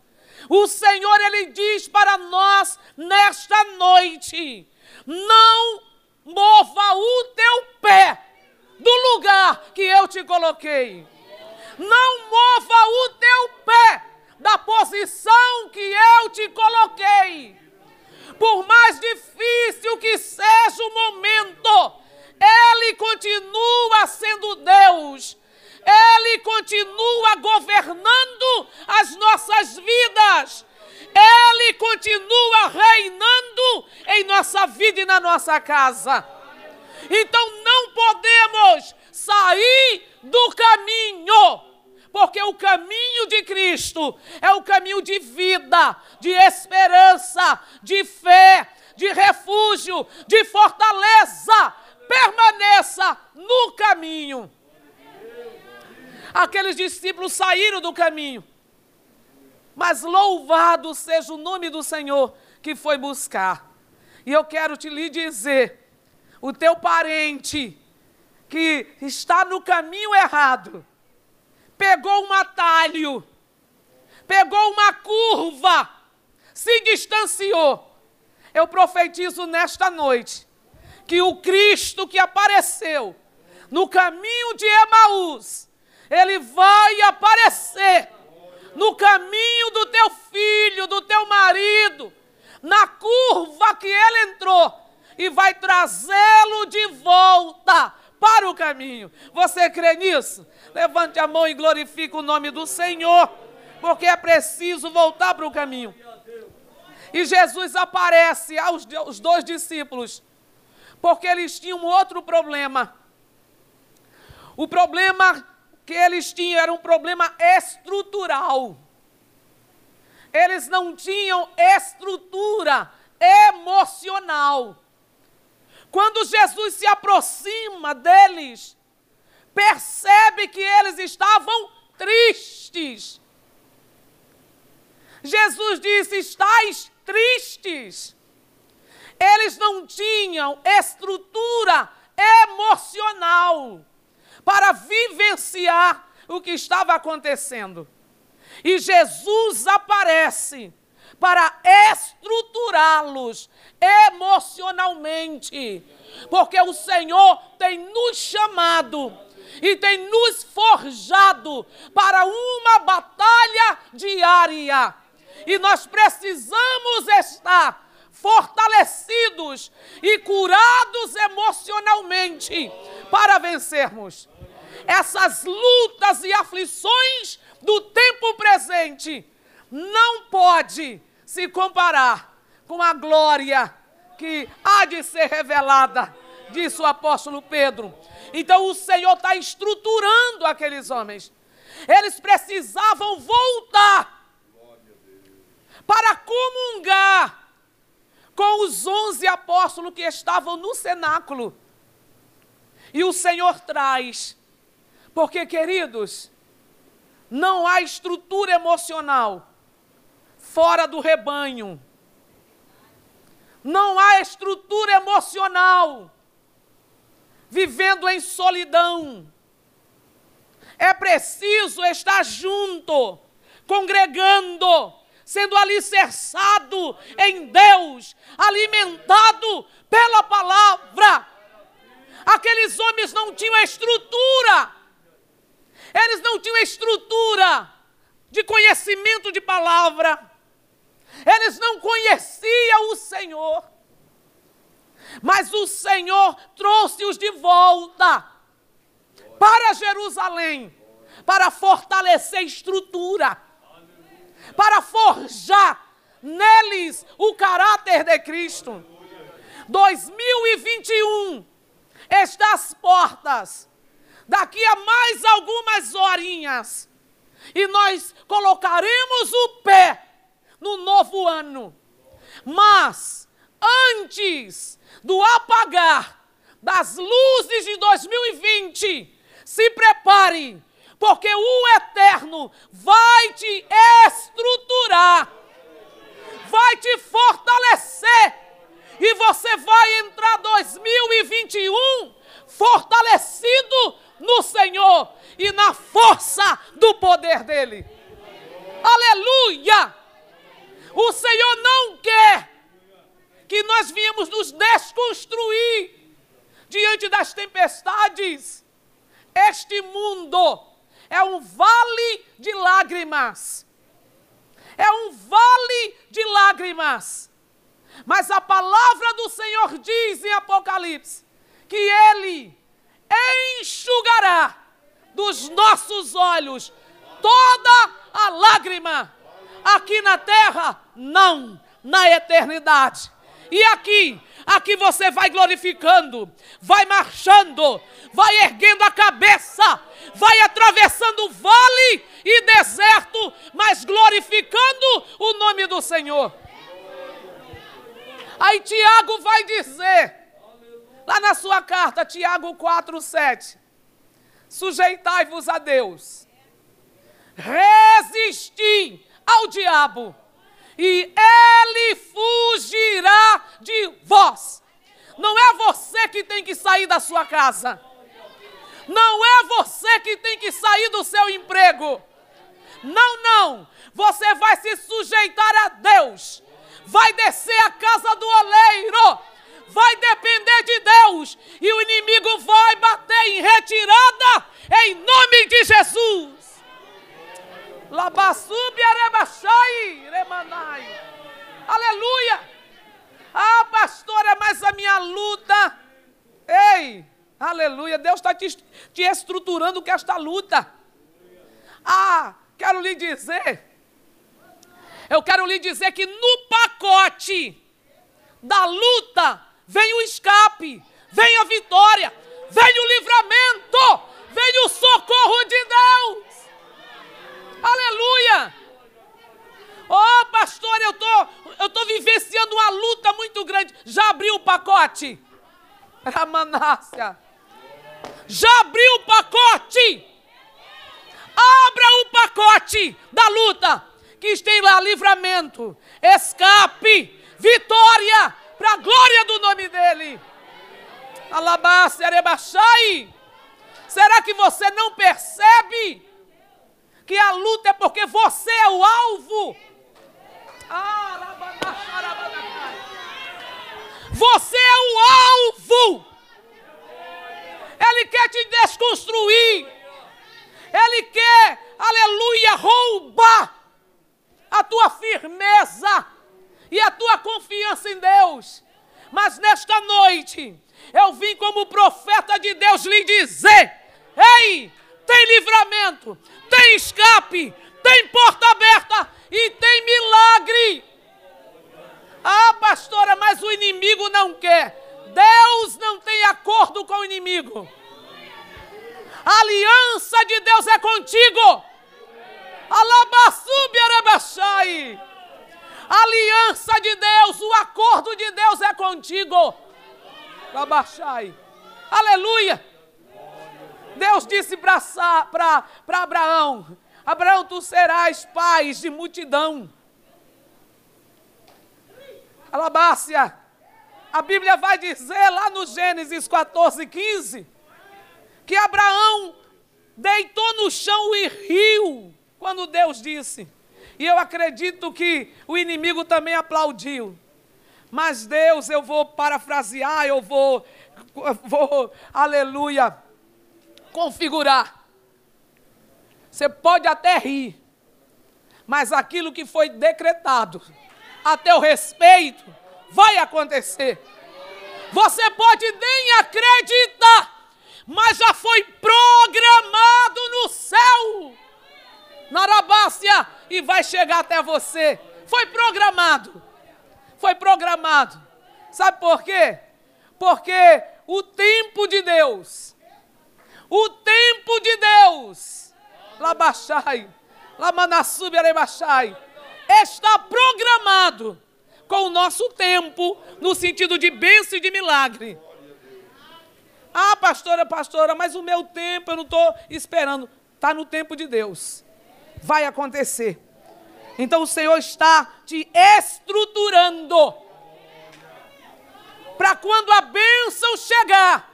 O Senhor, Ele diz para nós nesta noite: não mova o teu pé do lugar que eu te coloquei. Não mova o teu pé da posição que eu te coloquei. Por mais difícil que seja o momento, Ele continua sendo Deus. Ele continua governando as nossas vidas. Ele continua reinando em nossa vida e na nossa casa. Então não podemos sair do caminho porque o caminho de Cristo é o caminho de vida, de esperança, de fé, de refúgio, de fortaleza. Permaneça no caminho. Aqueles discípulos saíram do caminho, mas louvado seja o nome do Senhor que foi buscar. E eu quero te lhe dizer: o teu parente que está no caminho errado, pegou um atalho, pegou uma curva, se distanciou. Eu profetizo nesta noite que o Cristo que apareceu no caminho de Emaús, ele vai aparecer no caminho do teu filho, do teu marido, na curva que ele entrou e vai trazê-lo de volta para o caminho. Você crê nisso? Levante a mão e glorifique o nome do Senhor, porque é preciso voltar para o caminho. E Jesus aparece aos dois discípulos, porque eles tinham outro problema. O problema que eles tinham era um problema estrutural. Eles não tinham estrutura emocional. Quando Jesus se aproxima deles, percebe que eles estavam tristes. Jesus disse: Estais tristes. Eles não tinham estrutura emocional para vivenciar o que estava acontecendo. E Jesus aparece para estruturá-los emocionalmente, porque o Senhor tem nos chamado e tem nos forjado para uma batalha diária. E nós precisamos estar fortalecidos e curados emocionalmente para vencermos essas lutas e aflições do tempo presente. Não pode se comparar com a glória que há de ser revelada, disse o apóstolo Pedro. Então o Senhor está estruturando aqueles homens. Eles precisavam voltar para comungar com os onze apóstolos que estavam no cenáculo. E o Senhor traz, porque, queridos, não há estrutura emocional fora do rebanho. Não há estrutura emocional vivendo em solidão. É preciso estar junto, congregando, sendo alicerçado em Deus, alimentado pela palavra. Aqueles homens não tinham estrutura, eles não tinham estrutura de conhecimento de palavra, eles não conheciam o Senhor, mas o Senhor trouxe-os de volta para Jerusalém, para fortalecer estrutura, para forjar neles o caráter de Cristo. 2021 está às portas. Daqui a mais algumas horinhas, e nós colocaremos o pé no novo ano. Mas, antes do apagar das luzes de 2020, se prepare, porque o Eterno vai te estruturar, vai te fortalecer, e você vai entrar 2021 fortalecido no Senhor e na força do poder dele. Aleluia! O Senhor não quer que nós viemos nos desconstruir diante das tempestades. Este mundo é um vale de lágrimas. É um vale de lágrimas. Mas a palavra do Senhor diz em Apocalipse que Ele enxugará dos nossos olhos toda a lágrima. Aqui na terra, não, na eternidade. E aqui, aqui você vai glorificando, vai marchando, vai erguendo a cabeça, vai atravessando vale e deserto, mas glorificando o nome do Senhor. Aí Tiago vai dizer, lá na sua carta, Tiago 4, 7, sujeitai-vos a Deus, resisti ao diabo, e ele fugirá de vós. Não é você que tem que sair da sua casa. Não é você que tem que sair do seu emprego. Não, não. Você vai se sujeitar a Deus. Vai descer a casa do oleiro. Vai depender de Deus. E o inimigo vai bater em retirada em nome de Jesus. Labassubi arebachai, remanai. Aleluia. Ah, pastora, mas a minha luta. Ei, aleluia. Deus está te, te estruturando com esta luta. Ah, quero lhe dizer. Eu quero lhe dizer que no pacote da luta vem o escape, vem a vitória, vem o livramento, vem o socorro de Deus. Aleluia! Oh, pastor, eu tô, eu tô vivenciando uma luta muito grande. Já abriu o pacote? Ramanácia. Já abriu o pacote? Abra o pacote da luta, que tem lá livramento, escape, vitória, para a glória do nome dele. Alabácia, arebachai. Será que você não percebe? Que a luta é porque você é o alvo. Você é o alvo. Ele quer te desconstruir. Ele quer, aleluia, roubar a tua firmeza e a tua confiança em Deus. Mas nesta noite, eu vim como profeta de Deus lhe dizer: Ei, tem livramento, tem escape, tem porta aberta e tem milagre. Ah, pastora, mas o inimigo não quer. Deus não tem acordo com o inimigo. A aliança de Deus é contigo. Alabassube arabachai. Aliança de Deus, o acordo de Deus é contigo. Alabachai. Aleluia. Deus disse para Abraão: Abraão, tu serás pai de multidão. Alabácia. A Bíblia vai dizer lá no Gênesis 14, 15, que Abraão deitou no chão e riu quando Deus disse: E eu acredito que o inimigo também aplaudiu. Mas Deus, eu vou parafrasear, eu vou, vou, aleluia, configurar. Você pode até rir, mas aquilo que foi decretado a teu respeito vai acontecer. Você pode nem acreditar, mas já foi programado no céu, na Arabácia, e vai chegar até você. Foi programado. Foi programado. Sabe por quê? Porque o tempo de Deus, o tempo de Deus, Labachai, Lamanassub Arebachai, está programado com o nosso tempo, no sentido de bênção e de milagre. Ah, pastora, pastora, mas o meu tempo eu não estou esperando. Está no tempo de Deus. Vai acontecer. Então o Senhor está te estruturando para quando a bênção chegar,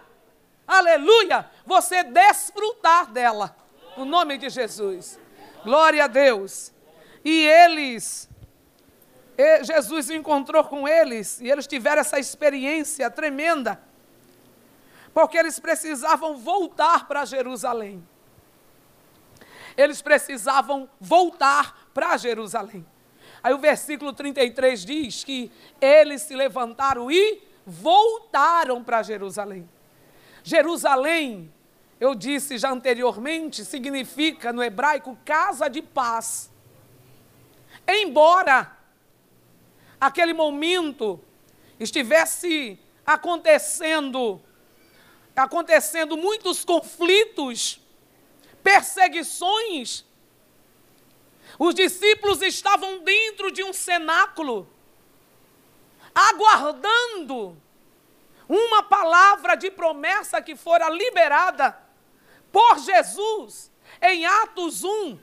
aleluia, você desfrutar dela, no nome de Jesus. Glória a Deus. E eles, Jesus encontrou com eles, e eles tiveram essa experiência tremenda, porque eles precisavam voltar para Jerusalém. Eles precisavam voltar para Jerusalém. Aí o versículo 33 diz que eles se levantaram e voltaram para Jerusalém. Jerusalém, eu disse já anteriormente, significa no hebraico casa de paz. Embora aquele momento estivesse acontecendo acontecendo muitos conflitos, perseguições, os discípulos estavam dentro de um cenáculo, aguardando uma palavra de promessa que fora liberada por Jesus em Atos 1,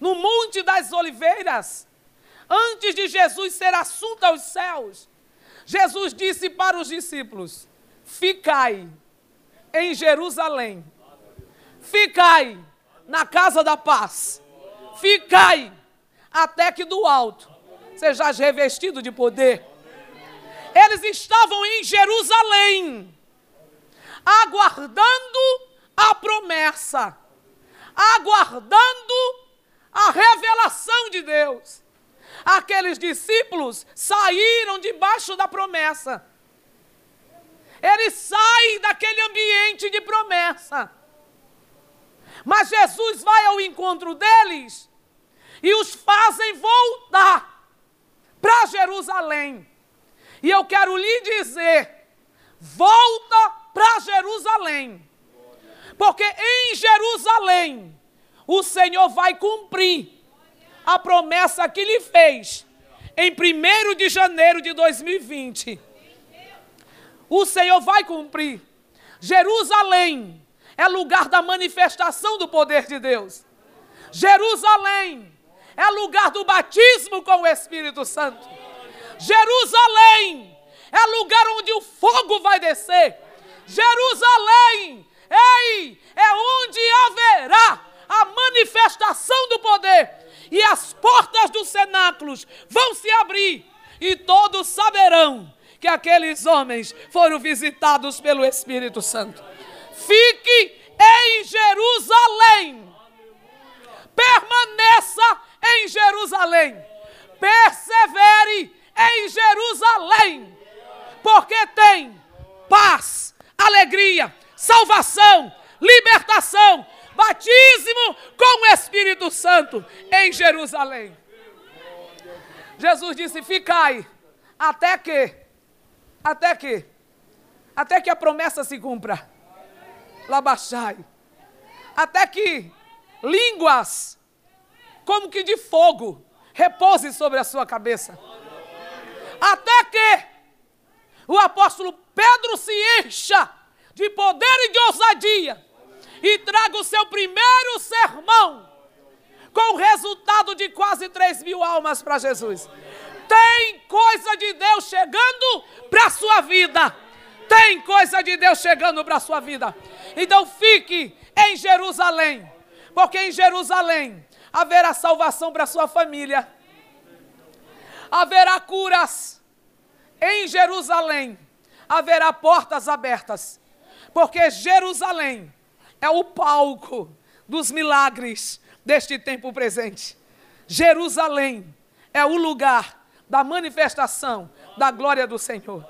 no Monte das Oliveiras, antes de Jesus ser assunto aos céus. Jesus disse para os discípulos: Ficai em Jerusalém, ficai na casa da paz ficai até que do alto sejais revestido de poder. Eles estavam em Jerusalém, aguardando a promessa, aguardando a revelação de Deus. Aqueles discípulos saíram debaixo da promessa. Eles saem daquele ambiente de promessa. Mas Jesus vai ao encontro deles e os fazem voltar para Jerusalém. E eu quero lhe dizer: volta para Jerusalém, porque em Jerusalém o Senhor vai cumprir a promessa que lhe fez em 1 de janeiro de 2020. O Senhor vai cumprir. Jerusalém é lugar da manifestação do poder de Deus. Jerusalém é lugar do batismo com o Espírito Santo. Jerusalém é lugar onde o fogo vai descer. Jerusalém, ei, é onde haverá a manifestação do poder. E as portas dos cenáculos vão se abrir, e todos saberão que aqueles homens foram visitados pelo Espírito Santo. Fique em Jerusalém. Permaneça em Jerusalém. Persevere em Jerusalém, porque tem paz, alegria, salvação, libertação, batismo com o Espírito Santo em Jerusalém. Jesus disse: Ficai, até que, até que, até que a promessa se cumpra. Labachai, até que línguas como que de fogo, repouse sobre a sua cabeça. Até que o apóstolo Pedro se encha de poder e de ousadia e traga o seu primeiro sermão com o resultado de quase 3 mil almas para Jesus. Tem coisa de Deus chegando para a sua vida. Tem coisa de Deus chegando para a sua vida. Então fique em Jerusalém, porque em Jerusalém haverá salvação para sua família. Haverá curas em Jerusalém. Haverá portas abertas. Porque Jerusalém é o palco dos milagres deste tempo presente. Jerusalém é o lugar da manifestação da glória do Senhor.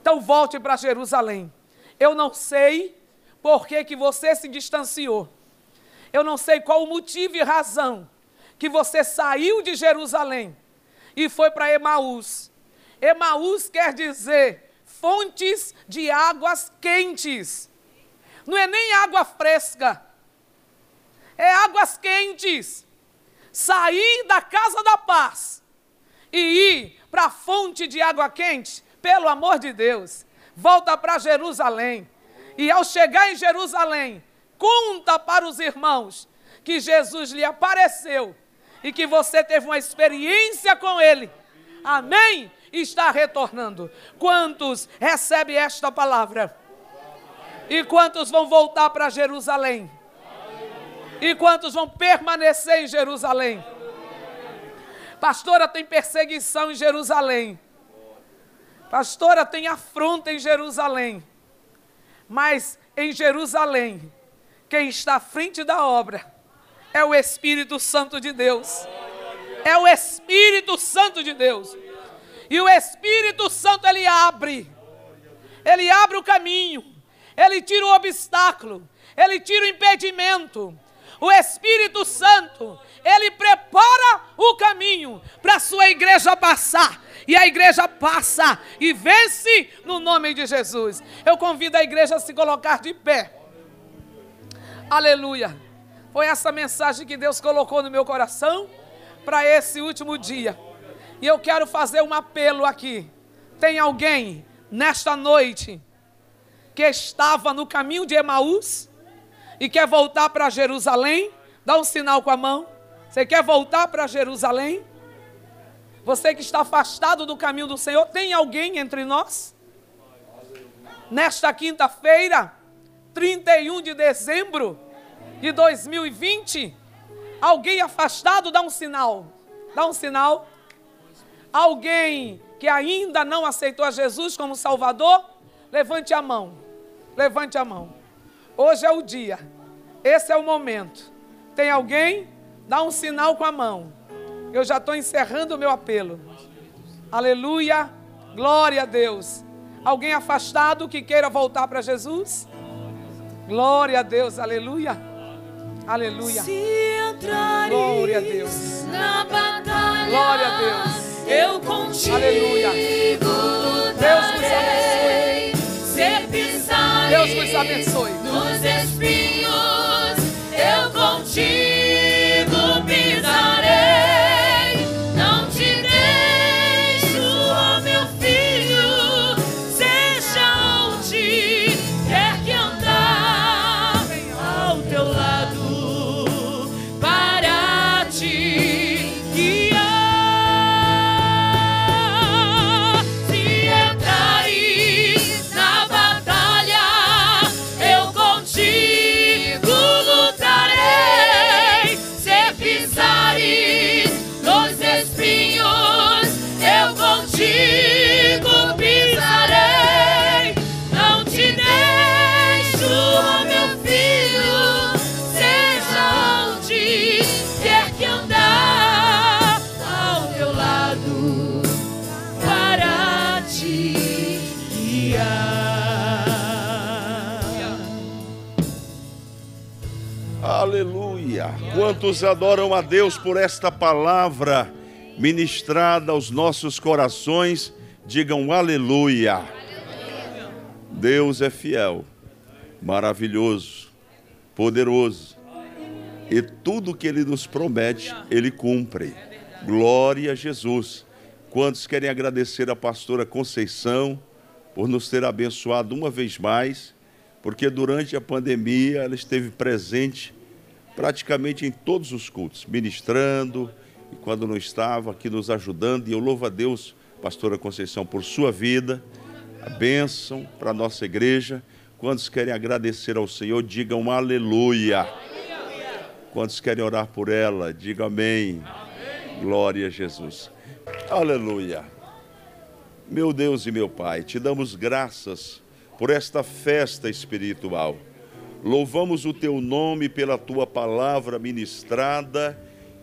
Então volte para Jerusalém. Eu não sei por que, que você se distanciou. Eu não sei qual o motivo e razão que você saiu de Jerusalém e foi para Emaús. Emaús quer dizer fontes de águas quentes. Não é nem água fresca, é águas quentes. Sair da casa da paz e ir para a fonte de água quente, pelo amor de Deus, volta para Jerusalém. E ao chegar em Jerusalém, conta para os irmãos que Jesus lhe apareceu e que você teve uma experiência com ele. Amém? Está retornando. Quantos recebem esta palavra? E quantos vão voltar para Jerusalém? E quantos vão permanecer em Jerusalém? Pastora, tem perseguição em Jerusalém. Pastora, tem afronta em Jerusalém. Mas em Jerusalém, quem está à frente da obra é o Espírito Santo de Deus. É o Espírito Santo de Deus. E o Espírito Santo ele abre. Ele abre o caminho. Ele tira o obstáculo. Ele tira o impedimento. O Espírito Santo, ele prepara o caminho para a sua igreja passar e a igreja passa e vence no nome de Jesus. Eu convido a igreja a se colocar de pé. Aleluia. Foi essa mensagem que Deus colocou no meu coração para esse último dia. E eu quero fazer um apelo aqui. Tem alguém nesta noite que estava no caminho de Emaús e quer voltar para Jerusalém? Dá um sinal com a mão. Você quer voltar para Jerusalém? Você que está afastado do caminho do Senhor, tem alguém entre nós? Nesta quinta-feira, 31 de dezembro de 2020, alguém afastado dá um sinal. Dá um sinal. Alguém que ainda não aceitou a Jesus como Salvador, levante a mão. Levante a mão. Hoje é o dia. Esse é o momento. Tem alguém? Dá um sinal com a mão. Eu já estou encerrando o meu apelo. Aleluia. Glória a Deus. Alguém afastado que queira voltar para Jesus? Glória a Deus. Aleluia. Aleluia. Glória a Deus. Na batalha, Glória a Deus. eu contigo. Aleluia. Deus vos abençoe. Se Deus vos abençoe. nos espinhos, eu contigo Quantos adoram a Deus por esta palavra ministrada aos nossos corações, digam aleluia. Deus é fiel, maravilhoso, poderoso. E tudo que ele nos promete, ele cumpre. Glória a Jesus. Quantos querem agradecer a pastora Conceição por nos ter abençoado uma vez mais, porque durante a pandemia ela esteve presente praticamente em todos os cultos, ministrando, e quando não estava, aqui nos ajudando. E eu louvo a Deus, pastora Conceição, por sua vida, a bênção para a nossa igreja. Quantos querem agradecer ao Senhor, digam aleluia. Quantos querem orar por ela? Diga amém. amém. Glória a Jesus. Aleluia. Meu Deus e meu Pai, te damos graças por esta festa espiritual. Louvamos o teu nome pela tua palavra ministrada,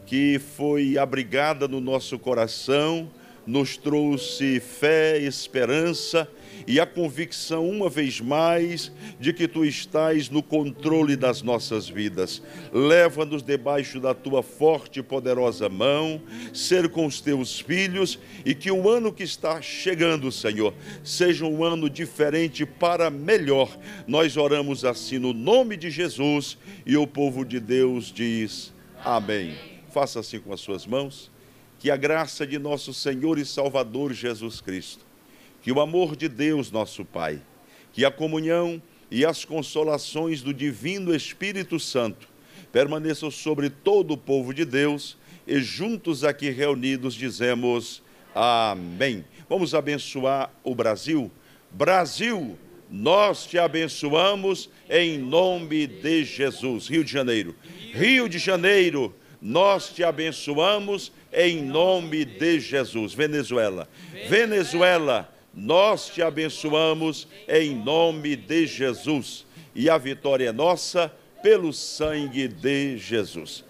que foi abrigada no nosso coração, nos trouxe fé, esperança e a convicção, uma vez mais, de que tu estás no controle das nossas vidas. Leva-nos debaixo da tua forte e poderosa mão, ser com os teus filhos e que o ano que está chegando, Senhor, seja um ano diferente para melhor. Nós oramos assim no nome de Jesus e o povo de Deus diz: Amém. Faça assim com as suas mãos. Que a graça de nosso Senhor e Salvador Jesus Cristo que o amor de Deus, nosso Pai, que a comunhão e as consolações do Divino Espírito Santo permaneçam sobre todo o povo de Deus e juntos aqui reunidos dizemos amém. Vamos abençoar o Brasil. Brasil, nós te abençoamos em nome de Jesus. Rio de Janeiro. Rio de Janeiro, nós te abençoamos em nome de Jesus. Venezuela. Venezuela nós te abençoamos em nome de Jesus. E a vitória é nossa pelo sangue de Jesus.